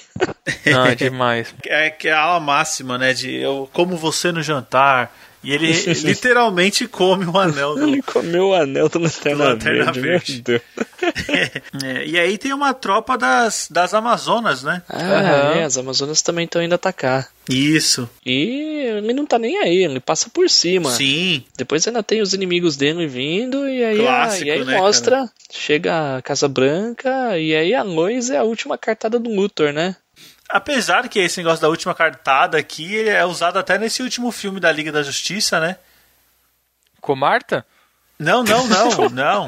Não, é demais. É que é a aula máxima, né? De eu como você no jantar, e ele literalmente come o anel do. Ele comeu o anel do Lanterna, Lanterna Verde. Verde. é, e aí tem uma tropa das, das Amazonas, né? Ah, uhum. é, as Amazonas também estão indo atacar. Isso. E ele não tá nem aí, ele passa por cima. Sim. Depois ainda tem os inimigos dele vindo e aí, Clássico, a, e aí né, mostra, cara? chega a Casa Branca e aí a Lois é a última cartada do Luthor, né? Apesar que esse negócio da última cartada aqui ele é usado até nesse último filme da Liga da Justiça, né? Com Marta? Não, não, não, não.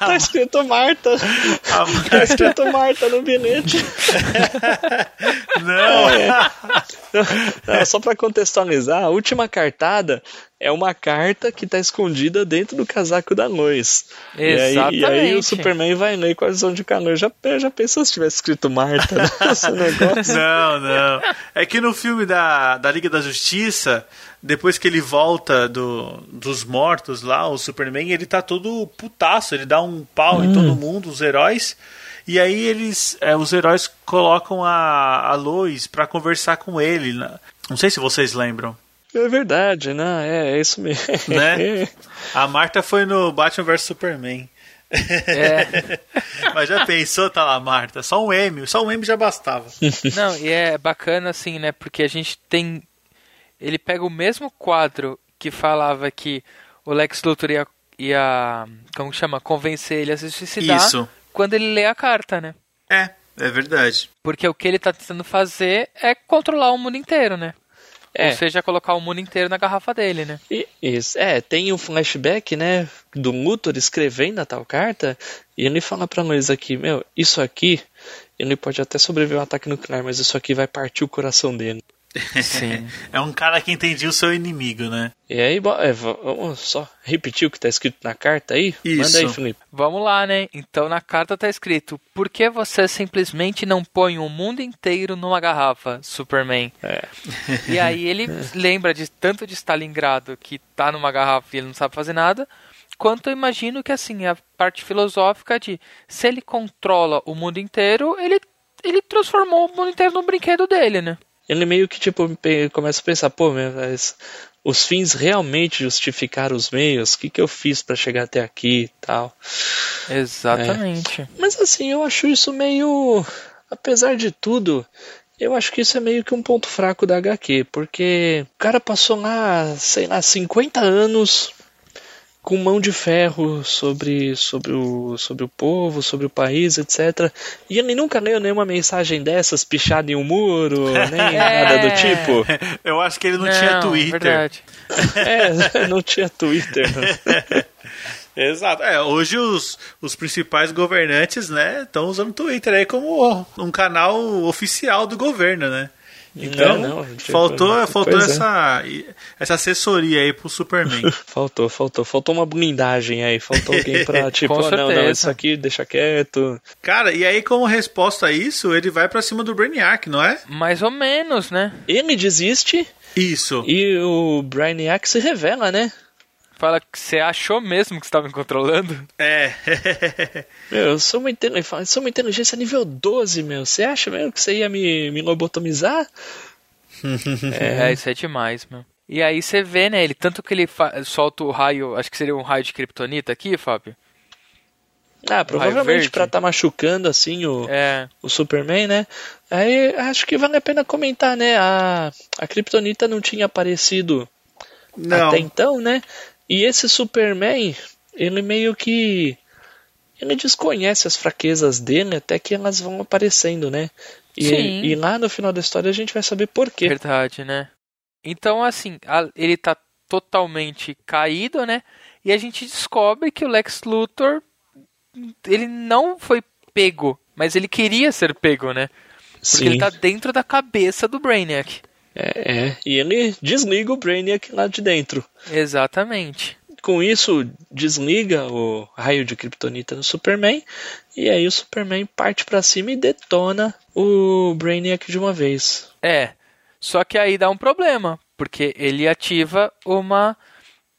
tá escrito Marta. Marta. Tá escrito Marta no bilhete. Não. É. não só para contextualizar, a última cartada é uma carta que tá escondida dentro do casaco da Lois. Exatamente. E aí, e aí o Superman vai ler com a visão de calor. Já, já pensou se tivesse escrito Marta nesse negócio? Não, não. É que no filme da, da Liga da Justiça depois que ele volta do, dos mortos lá, o Superman, ele tá todo putaço, ele dá um pau hum. em todo mundo, os heróis. E aí eles, é, os heróis colocam a, a Lois para conversar com ele. Né? Não sei se vocês lembram. É verdade, né? É, é isso mesmo. Né? A Marta foi no Batman vs Superman. É. Mas já pensou, tá lá, Marta? Só um M, só um M já bastava. Não, e é bacana assim, né? Porque a gente tem ele pega o mesmo quadro que falava que o Lex Luthor ia, ia como chama, convencer ele a se suicidar Isso. quando ele lê a carta, né? É, é verdade. Porque o que ele tá tentando fazer é controlar o mundo inteiro, né? É. Ou seja, colocar o mundo inteiro na garrafa dele, né? E, isso. É, tem um flashback, né, do Luthor escrevendo a tal carta, e ele fala pra nós aqui, meu, isso aqui, ele pode até sobreviver a um ataque nuclear, mas isso aqui vai partir o coração dele. Sim. é um cara que entendia o seu inimigo, né? E aí, é, vamos só repetir o que tá escrito na carta aí? Isso. Manda aí, Felipe. Vamos lá, né? Então na carta tá escrito: Por que você simplesmente não põe o mundo inteiro numa garrafa, Superman? É. E aí ele lembra de tanto de Stalingrado que tá numa garrafa e ele não sabe fazer nada quanto eu imagino que assim a parte filosófica de se ele controla o mundo inteiro, ele ele transformou o mundo inteiro no brinquedo dele, né? Ele meio que tipo começa a pensar, pô, mas os fins realmente justificaram os meios? O que, que eu fiz para chegar até aqui e tal? Exatamente. É. Mas assim, eu acho isso meio. Apesar de tudo, eu acho que isso é meio que um ponto fraco da HQ, porque o cara passou lá, sei lá, 50 anos com mão de ferro sobre, sobre, o, sobre o povo, sobre o país, etc. E ele nunca leu nenhuma mensagem dessas pichada em um muro, nem é. nada do tipo. Eu acho que ele não, não tinha Twitter. Verdade. É, não tinha Twitter. Exato. É, hoje os, os principais governantes, né, estão usando o Twitter aí como um canal oficial do governo, né? Então, não, não, faltou, faltou essa, é. essa assessoria aí pro Superman. faltou, faltou. Faltou uma blindagem aí. Faltou alguém pra, tipo, oh, não, não, isso aqui deixa quieto. Cara, e aí, como resposta a isso, ele vai pra cima do Brainiac, não é? Mais ou menos, né? Ele desiste. Isso. E o Brainiac se revela, né? Fala que você achou mesmo que estava me controlando? É. meu, eu sou, uma eu sou uma inteligência nível 12, meu. Você acha mesmo que você ia me, me lobotomizar? é. é, isso é demais, meu. E aí você vê, né, ele tanto que ele solta o raio, acho que seria um raio de kryptonita aqui, Fábio? Ah, provavelmente para estar tá machucando assim o, é. o Superman, né? Aí acho que vale a pena comentar, né? A, a Kryptonita não tinha aparecido não. até então, né? E esse Superman, ele meio que. Ele desconhece as fraquezas dele até que elas vão aparecendo, né? E, Sim. e lá no final da história a gente vai saber por quê. Verdade, né? Então, assim, ele tá totalmente caído, né? E a gente descobre que o Lex Luthor ele não foi pego, mas ele queria ser pego, né? Porque Sim. ele tá dentro da cabeça do Brainiac. É, é, e ele desliga o Brainiac lá de dentro. Exatamente. Com isso, desliga o raio de kryptonita no Superman, e aí o Superman parte para cima e detona o Brainiac de uma vez. É, só que aí dá um problema, porque ele ativa uma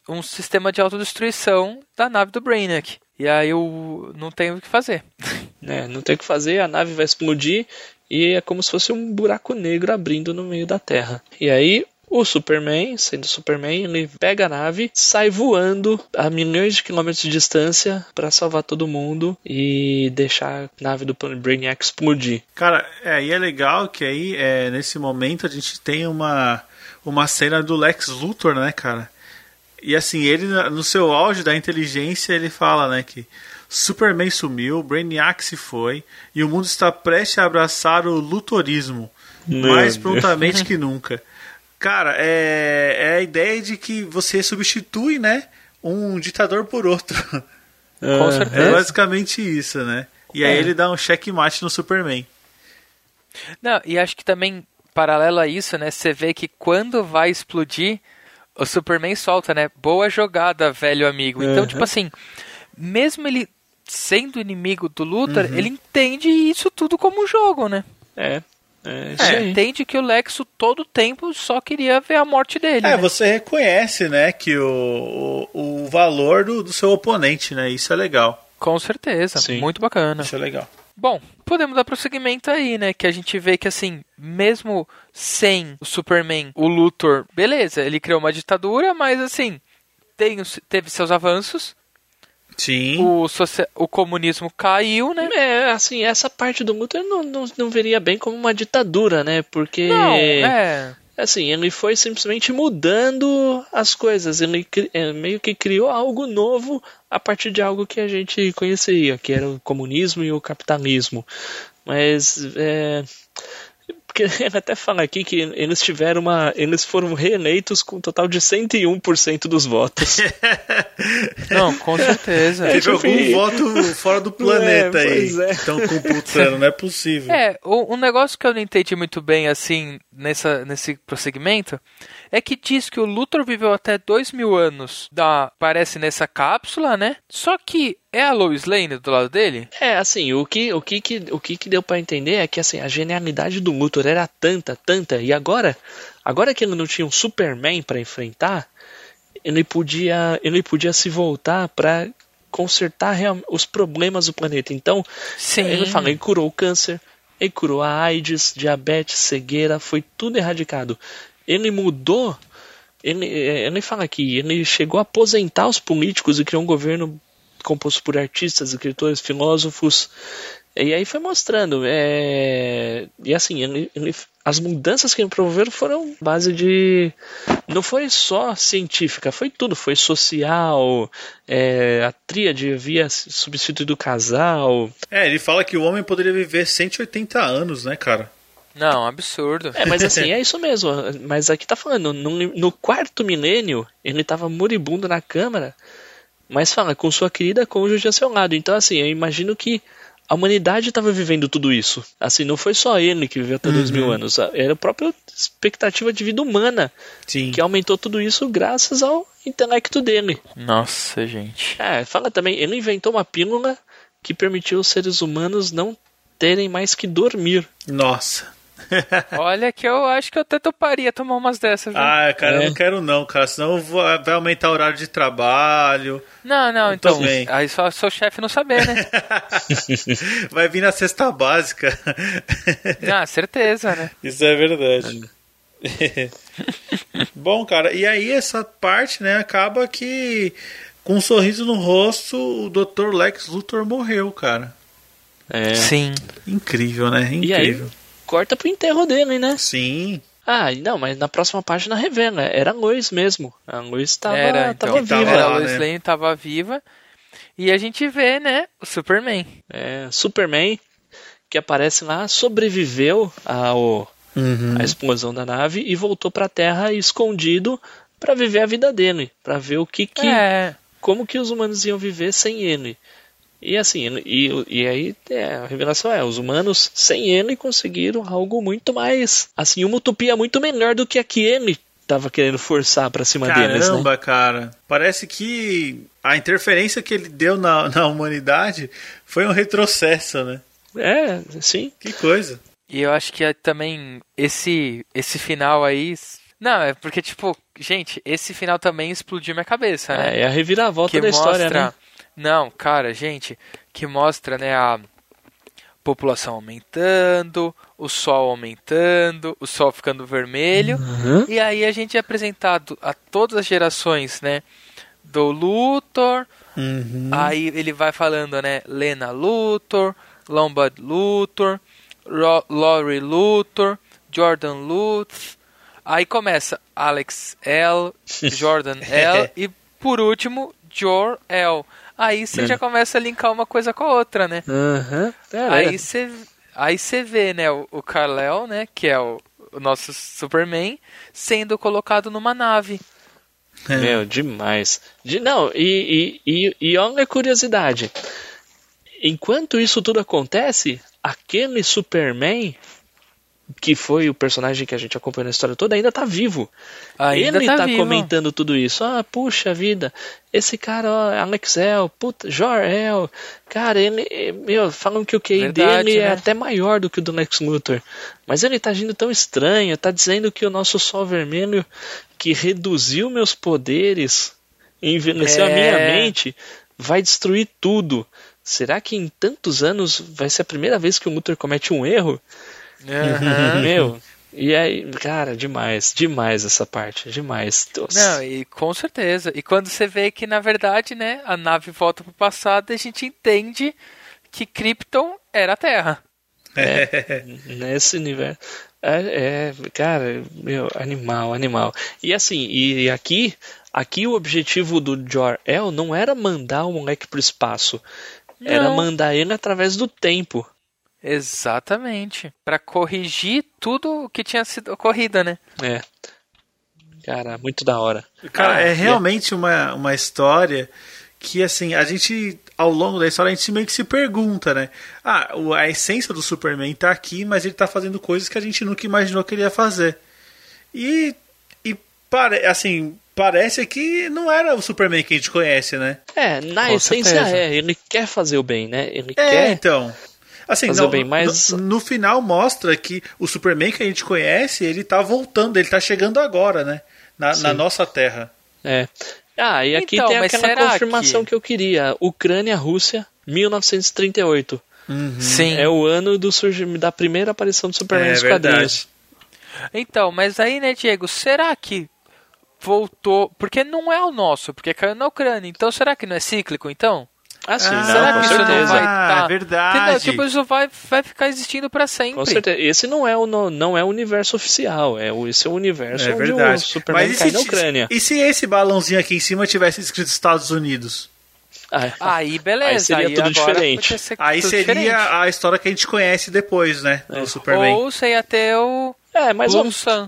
um sistema de autodestruição da nave do Brainiac. E aí eu não tenho o que fazer. É, não tem o que fazer, a nave vai explodir e é como se fosse um buraco negro abrindo no meio da Terra. E aí o Superman, sendo Superman, ele pega a nave, sai voando a milhões de quilômetros de distância para salvar todo mundo e deixar a nave do Brainiac explodir. Cara, é, e é legal que aí, é, nesse momento, a gente tem uma, uma cena do Lex Luthor, né, cara? E assim, ele, no seu auge da inteligência, ele fala, né, que Superman sumiu, Brainiac se foi e o mundo está prestes a abraçar o lutorismo Meu mais prontamente Deus. que nunca. Cara, é, é a ideia de que você substitui, né, um ditador por outro. É, Com certeza. É basicamente isso, né? E aí é. ele dá um checkmate no Superman. Não, e acho que também paralelo a isso, né, você vê que quando vai explodir, o Superman solta, né? Boa jogada, velho amigo. Então, uhum. tipo assim, mesmo ele sendo inimigo do Luthor, uhum. ele entende isso tudo como um jogo, né? É. É, é entende que o Lexo todo tempo só queria ver a morte dele. É, né? você reconhece, né, que o, o, o valor do, do, seu oponente, né? Isso é legal. Com certeza, Sim. muito bacana. Isso é legal. Bom, podemos dar prosseguimento aí, né? Que a gente vê que, assim, mesmo sem o Superman, o Luthor, beleza, ele criou uma ditadura, mas, assim, tem, teve seus avanços, Sim. O, o comunismo caiu, né? É, assim, essa parte do mundo eu não, não, não veria bem como uma ditadura, né? Porque. Não, é. Assim, ele foi simplesmente mudando as coisas. Ele é, meio que criou algo novo a partir de algo que a gente conhecia, que era o comunismo e o capitalismo. Mas. É, porque ele até fala aqui que eles tiveram uma. Eles foram reeleitos com um total de 101% dos votos. não, com certeza. Teve algum tipo, voto fora do planeta é, aí. É. Estão computando, não é possível. É, um negócio que eu não entendi muito bem, assim, nessa, nesse prosseguimento, é que diz que o Luthor viveu até dois mil anos, da, parece nessa cápsula, né? Só que é a Lois Lane do lado dele? É, assim, o que o que, que o que, que deu para entender é que assim, a genialidade do Luthor era tanta, tanta, e agora, agora que ele não tinha um Superman para enfrentar, ele podia, ele podia se voltar para consertar os problemas do planeta. Então, Sim. ele fala, ele curou o câncer, ele curou a AIDS, diabetes, cegueira, foi tudo erradicado. Ele mudou, ele, ele fala aqui, ele chegou a aposentar os políticos e criou um governo composto por artistas, escritores, filósofos. E aí foi mostrando. É... E assim, ele, ele, as mudanças que ele promoveram foram base de. Não foi só científica, foi tudo. Foi social, é... a tríade havia substituído o casal. É, ele fala que o homem poderia viver 180 anos, né, cara? Não, absurdo. É, mas assim, é isso mesmo. Mas aqui tá falando, no, no quarto milênio, ele tava moribundo na câmara mas fala com sua querida cônjuge ao seu lado. Então, assim, eu imagino que a humanidade estava vivendo tudo isso. Assim, não foi só ele que viveu até uhum. dois mil anos. Era a própria expectativa de vida humana Sim. que aumentou tudo isso graças ao intelecto dele. Nossa, gente. É, fala também, ele inventou uma pílula que permitiu os seres humanos não terem mais que dormir. Nossa. Olha que eu acho que eu até toparia tomar umas dessas. Viu? Ah, cara, é. eu não quero não, cara. Senão vou, vai aumentar o horário de trabalho. Não, não, eu então. Aí só seu chefe não saber, né? vai vir na cesta básica. ah, certeza, né? Isso é verdade. Bom, cara, e aí essa parte, né, acaba que com um sorriso no rosto, o Dr. Lex Luthor morreu, cara. É. Sim. Incrível, né? Incrível corta pro enterro dele, né? Sim. Ah, não, mas na próxima página revela, era a Lois mesmo. A Lois tava, era, então, tava viva. Era, a Lois né? Lane tava viva. E a gente vê, né, o Superman. É, Superman, que aparece lá, sobreviveu ao, uhum. à explosão da nave e voltou pra Terra escondido para viver a vida dele, para ver o que que... É. Como que os humanos iam viver sem ele. E assim, e, e aí é, a revelação é, os humanos sem ele conseguiram algo muito mais, assim, uma utopia muito melhor do que a que ele tava querendo forçar para cima Caramba, deles, né? Caramba, cara. Parece que a interferência que ele deu na, na humanidade foi um retrocesso, né? É, sim. Que coisa. E eu acho que é também esse esse final aí não, é porque, tipo, gente, esse final também explodiu minha cabeça, né? É, é a reviravolta que da mostra, história, né? Não, cara, gente, que mostra, né, a população aumentando, o sol aumentando, o sol ficando vermelho, uhum. e aí a gente é apresentado a todas as gerações, né, do Luthor, uhum. aí ele vai falando, né, Lena Luthor, Lombard Luthor, Laurie Luthor, Jordan Lutz, aí começa Alex L, Jordan L e por último Jor L. Aí você é. já começa a linkar uma coisa com a outra, né? Uhum. aí você aí você vê, né, o, o Kal-El, né, que é o, o nosso Superman, sendo colocado numa nave. É. Meu, demais. De, não, e, e, e, e olha a curiosidade. Enquanto isso tudo acontece, aquele Superman que foi o personagem que a gente acompanhou na história toda, ainda tá vivo. Ainda ele tá, tá comentando tudo isso. Ah, puxa vida, esse cara, ó, Alex El, puta, Jor-El, cara, ele, meu, falam que o QI Verdade, dele é né? é até maior do que o do Lex Luthor. Mas ele tá agindo tão estranho, tá dizendo que o nosso Sol Vermelho, que reduziu meus poderes, envelheceu é... a minha mente, vai destruir tudo. Será que em tantos anos vai ser a primeira vez que o Luthor comete um erro? Uhum. Meu, e aí, cara, demais, demais essa parte, demais. Nossa. Não, e com certeza. E quando você vê que, na verdade, né, a nave volta pro passado, a gente entende que Krypton era a Terra. É, nesse universo. É, é, cara, meu, animal, animal. E assim, e aqui, aqui o objetivo do Jor-El não era mandar o moleque pro espaço, não. era mandar ele através do tempo. Exatamente. Para corrigir tudo o que tinha sido ocorrido, né? É. Cara, muito da hora. Cara, é realmente uma, uma história que, assim, a gente, ao longo da história, a gente meio que se pergunta, né? Ah, a essência do Superman tá aqui, mas ele tá fazendo coisas que a gente nunca imaginou que ele ia fazer. E, e pare, assim, parece que não era o Superman que a gente conhece, né? É, na Com essência certeza. é. Ele quer fazer o bem, né? Ele é, quer. então. Assim, fazer não, bem, mas... no, no, final mostra que o Superman que a gente conhece, ele tá voltando, ele tá chegando agora, né? Na, na nossa Terra. É. Ah, e aqui então, tem aquela confirmação que... que... eu queria. Ucrânia, Rússia, 1938. Uhum. Sim. É o ano do surgimento da primeira aparição do Superman é, nos quadrinhos. Então, mas aí, né, Diego, será que voltou. Porque não é o nosso, porque caiu na Ucrânia. Então será que não é cíclico, então? Ah, sim, ah, será não, que isso certeza. não vai tá? Ah, verdade. Entendeu? Tipo, isso vai, vai ficar existindo para sempre. Com certeza. Esse não é o, não é o universo oficial. É o, esse é o universo é onde verdade. o Superman Mas cai na Ucrânia. E se esse balãozinho aqui em cima tivesse escrito Estados Unidos? Ah, aí beleza, aí seria aí tudo diferente. Aí tudo seria diferente. a história que a gente conhece depois, né? Do é. Superman. Ou você ia ter o é, mais ou,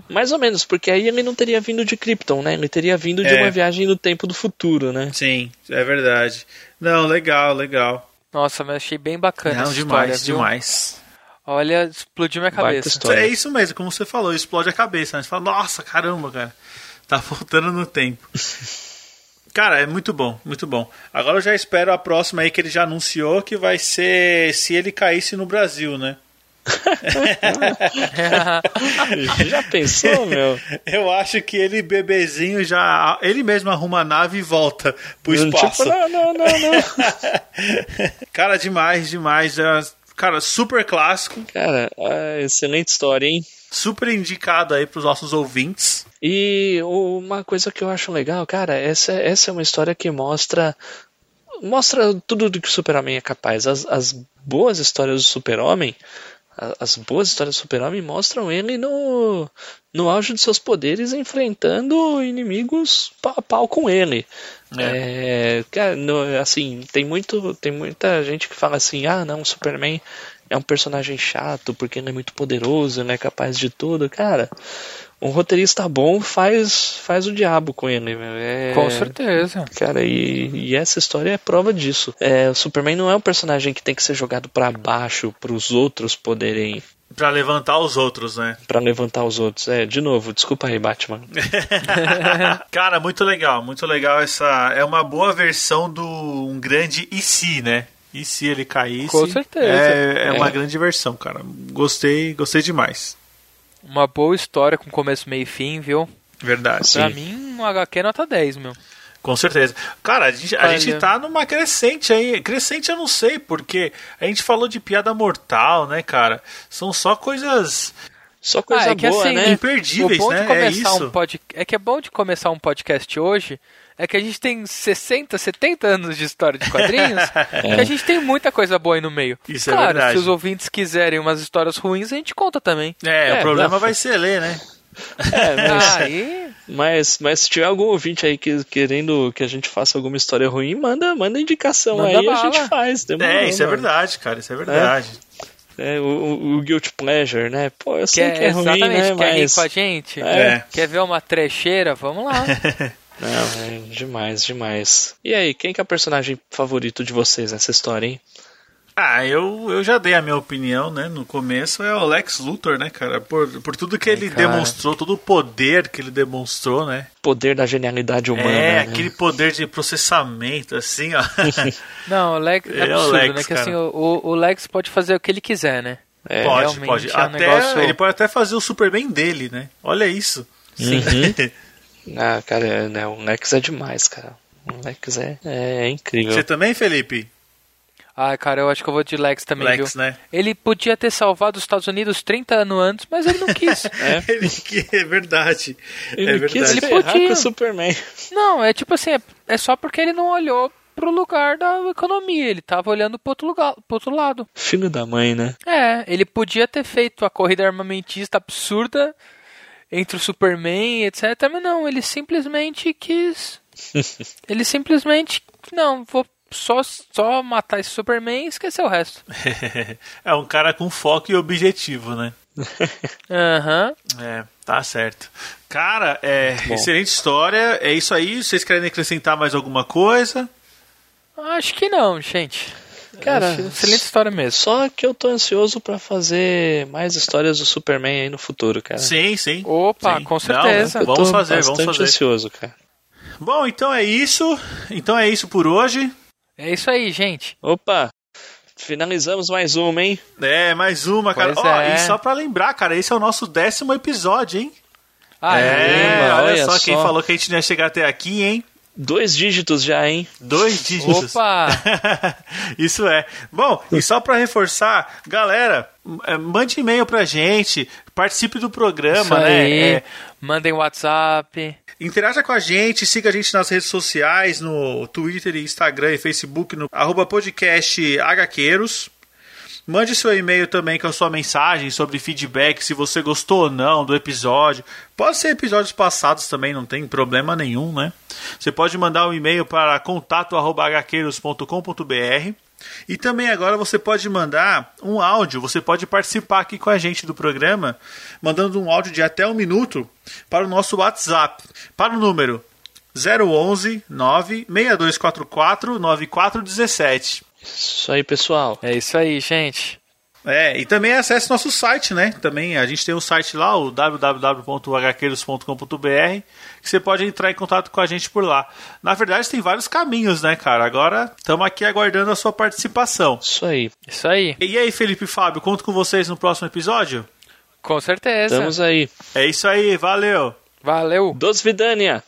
mais ou menos, porque aí ele não teria vindo de Krypton, né? Ele teria vindo de é. uma viagem no tempo do futuro, né? Sim, é verdade. Não, legal, legal. Nossa, mas achei bem bacana não, demais, história, demais. Olha, explodiu minha cabeça. É isso mesmo, como você falou, explode a cabeça. Né? Você fala, nossa, caramba, cara. Tá voltando no tempo. Cara, é muito bom, muito bom. Agora eu já espero a próxima aí que ele já anunciou que vai ser se ele caísse no Brasil, né? já pensou, meu? Eu acho que ele, bebezinho, já. Ele mesmo arruma a nave e volta pro espaço. Tipo, não, não, não, não. Cara, demais, demais. É, cara, super clássico. Cara, é, excelente história, hein? Super indicado aí pros nossos ouvintes. E uma coisa que eu acho legal, cara, essa, essa é uma história que mostra mostra tudo do que o Super-Homem é capaz. As, as boas histórias do Super-Homem as boas histórias do Super-Homem mostram ele no, no auge de seus poderes enfrentando inimigos pau a pau com ele. É. É, no, assim, tem, muito, tem muita gente que fala assim: ah, não, o Superman é um personagem chato porque ele é muito poderoso, ele é capaz de tudo. Cara, um roteirista bom faz faz o diabo com ele. É, com certeza. Cara, e, e, essa história é prova disso. É, o Superman não é um personagem que tem que ser jogado para baixo para os outros poderem Pra levantar os outros, né? Pra levantar os outros. É, de novo, desculpa aí, Batman. Cara, muito legal, muito legal essa. É uma boa versão do um grande e se, né? E se ele caísse? Com certeza. É, é, é. uma grande versão, cara. Gostei, gostei demais. Uma boa história com começo, meio e fim, viu? Verdade. Pra sim. mim, um HQ nota 10, meu. Com certeza. Cara, a gente, a gente tá numa crescente aí. Crescente eu não sei, porque a gente falou de piada mortal, né, cara? São só coisas. Só coisa ah, é que, boa, assim, né? Imperdíveis, né? É, isso. Um pod... é que é bom de começar um podcast hoje é que a gente tem 60, 70 anos de história de quadrinhos é. e a gente tem muita coisa boa aí no meio. Isso é claro, é verdade. se os ouvintes quiserem umas histórias ruins, a gente conta também. É, é o problema não. vai ser ler, né? É, mas, aí... mas, mas se tiver algum ouvinte aí que, querendo que a gente faça alguma história ruim, manda, manda indicação manda aí bala. a gente faz. Demorou, é, isso é verdade, cara, isso é verdade. É. É, o, o Guilty Pleasure, né? Pô, eu sei quer, que é ruim, né? Quer mas... rir com a gente? É. Quer ver uma trecheira? Vamos lá. Não, é demais, demais. E aí, quem que é o personagem favorito de vocês nessa história, hein? Ah, eu, eu já dei a minha opinião, né? No começo é o Lex Luthor, né, cara? Por, por tudo que é, ele cara. demonstrou, todo o poder que ele demonstrou, né? Poder da genialidade humana. É, né? aquele poder de processamento, assim, ó. Não, o Lex é, é absurdo, o Lex, né? Que assim, o, o Lex pode fazer o que ele quiser, né? É, pode, pode. É um até, negócio... Ele pode até fazer o Superman dele, né? Olha isso. Sim. Uhum. Ah, cara, é, né, o Lex é demais, cara. O Lex é, é incrível. Você também, Felipe? Ah, cara, eu acho que eu vou de Lex também, Lex, viu? né? Ele podia ter salvado os Estados Unidos 30 anos antes, mas ele não quis. é. ele é verdade. Ele é verdade. quis ele podia. com o Superman. Não, é tipo assim, é, é só porque ele não olhou pro lugar da economia, ele tava olhando pro outro, lugar, pro outro lado. Filho da mãe, né? É, ele podia ter feito a corrida armamentista absurda entre o Superman, etc. Mas não, ele simplesmente quis. ele simplesmente. Não, vou só, só matar esse Superman e esquecer o resto. é um cara com foco e objetivo, né? Aham. uhum. É, tá certo. Cara, é excelente história. É isso aí. Vocês querem acrescentar mais alguma coisa? Acho que não, gente. Cara, excelente história mesmo. Só que eu tô ansioso para fazer mais histórias do Superman aí no futuro, cara. Sim, sim. Opa, sim. com certeza. Não, vamos fazer, vamos fazer. ansioso, cara. Bom, então é isso. Então é isso por hoje. É isso aí, gente. Opa, finalizamos mais uma, hein? É, mais uma, cara. Ó, é. E só pra lembrar, cara, esse é o nosso décimo episódio, hein? Ah, é, é olha, olha só, só quem falou que a gente não ia chegar até aqui, hein? Dois dígitos já, hein? Dois dígitos. Opa! Isso é. Bom, e só para reforçar, galera, é, mande e-mail pra gente, participe do programa, Isso né? Aí. É, Mandem WhatsApp. Interaja com a gente, siga a gente nas redes sociais, no Twitter, Instagram e Facebook, no arroba podcast HQueiros. Mande seu e-mail também com a sua mensagem sobre feedback, se você gostou ou não do episódio. Pode ser episódios passados também, não tem problema nenhum, né? Você pode mandar um e-mail para contato@hqueiros.com.br. E também agora você pode mandar um áudio, você pode participar aqui com a gente do programa, mandando um áudio de até um minuto para o nosso WhatsApp, para o número 011 96244 9417. Isso aí, pessoal. É isso aí, gente. É, e também acesse nosso site, né? Também a gente tem um site lá, o www.hqueiros.com.br, que você pode entrar em contato com a gente por lá. Na verdade, tem vários caminhos, né, cara? Agora estamos aqui aguardando a sua participação. Isso aí. Isso aí. E aí, Felipe e Fábio, conto com vocês no próximo episódio? Com certeza. Estamos aí. É isso aí, valeu. Valeu. Dos Vidania.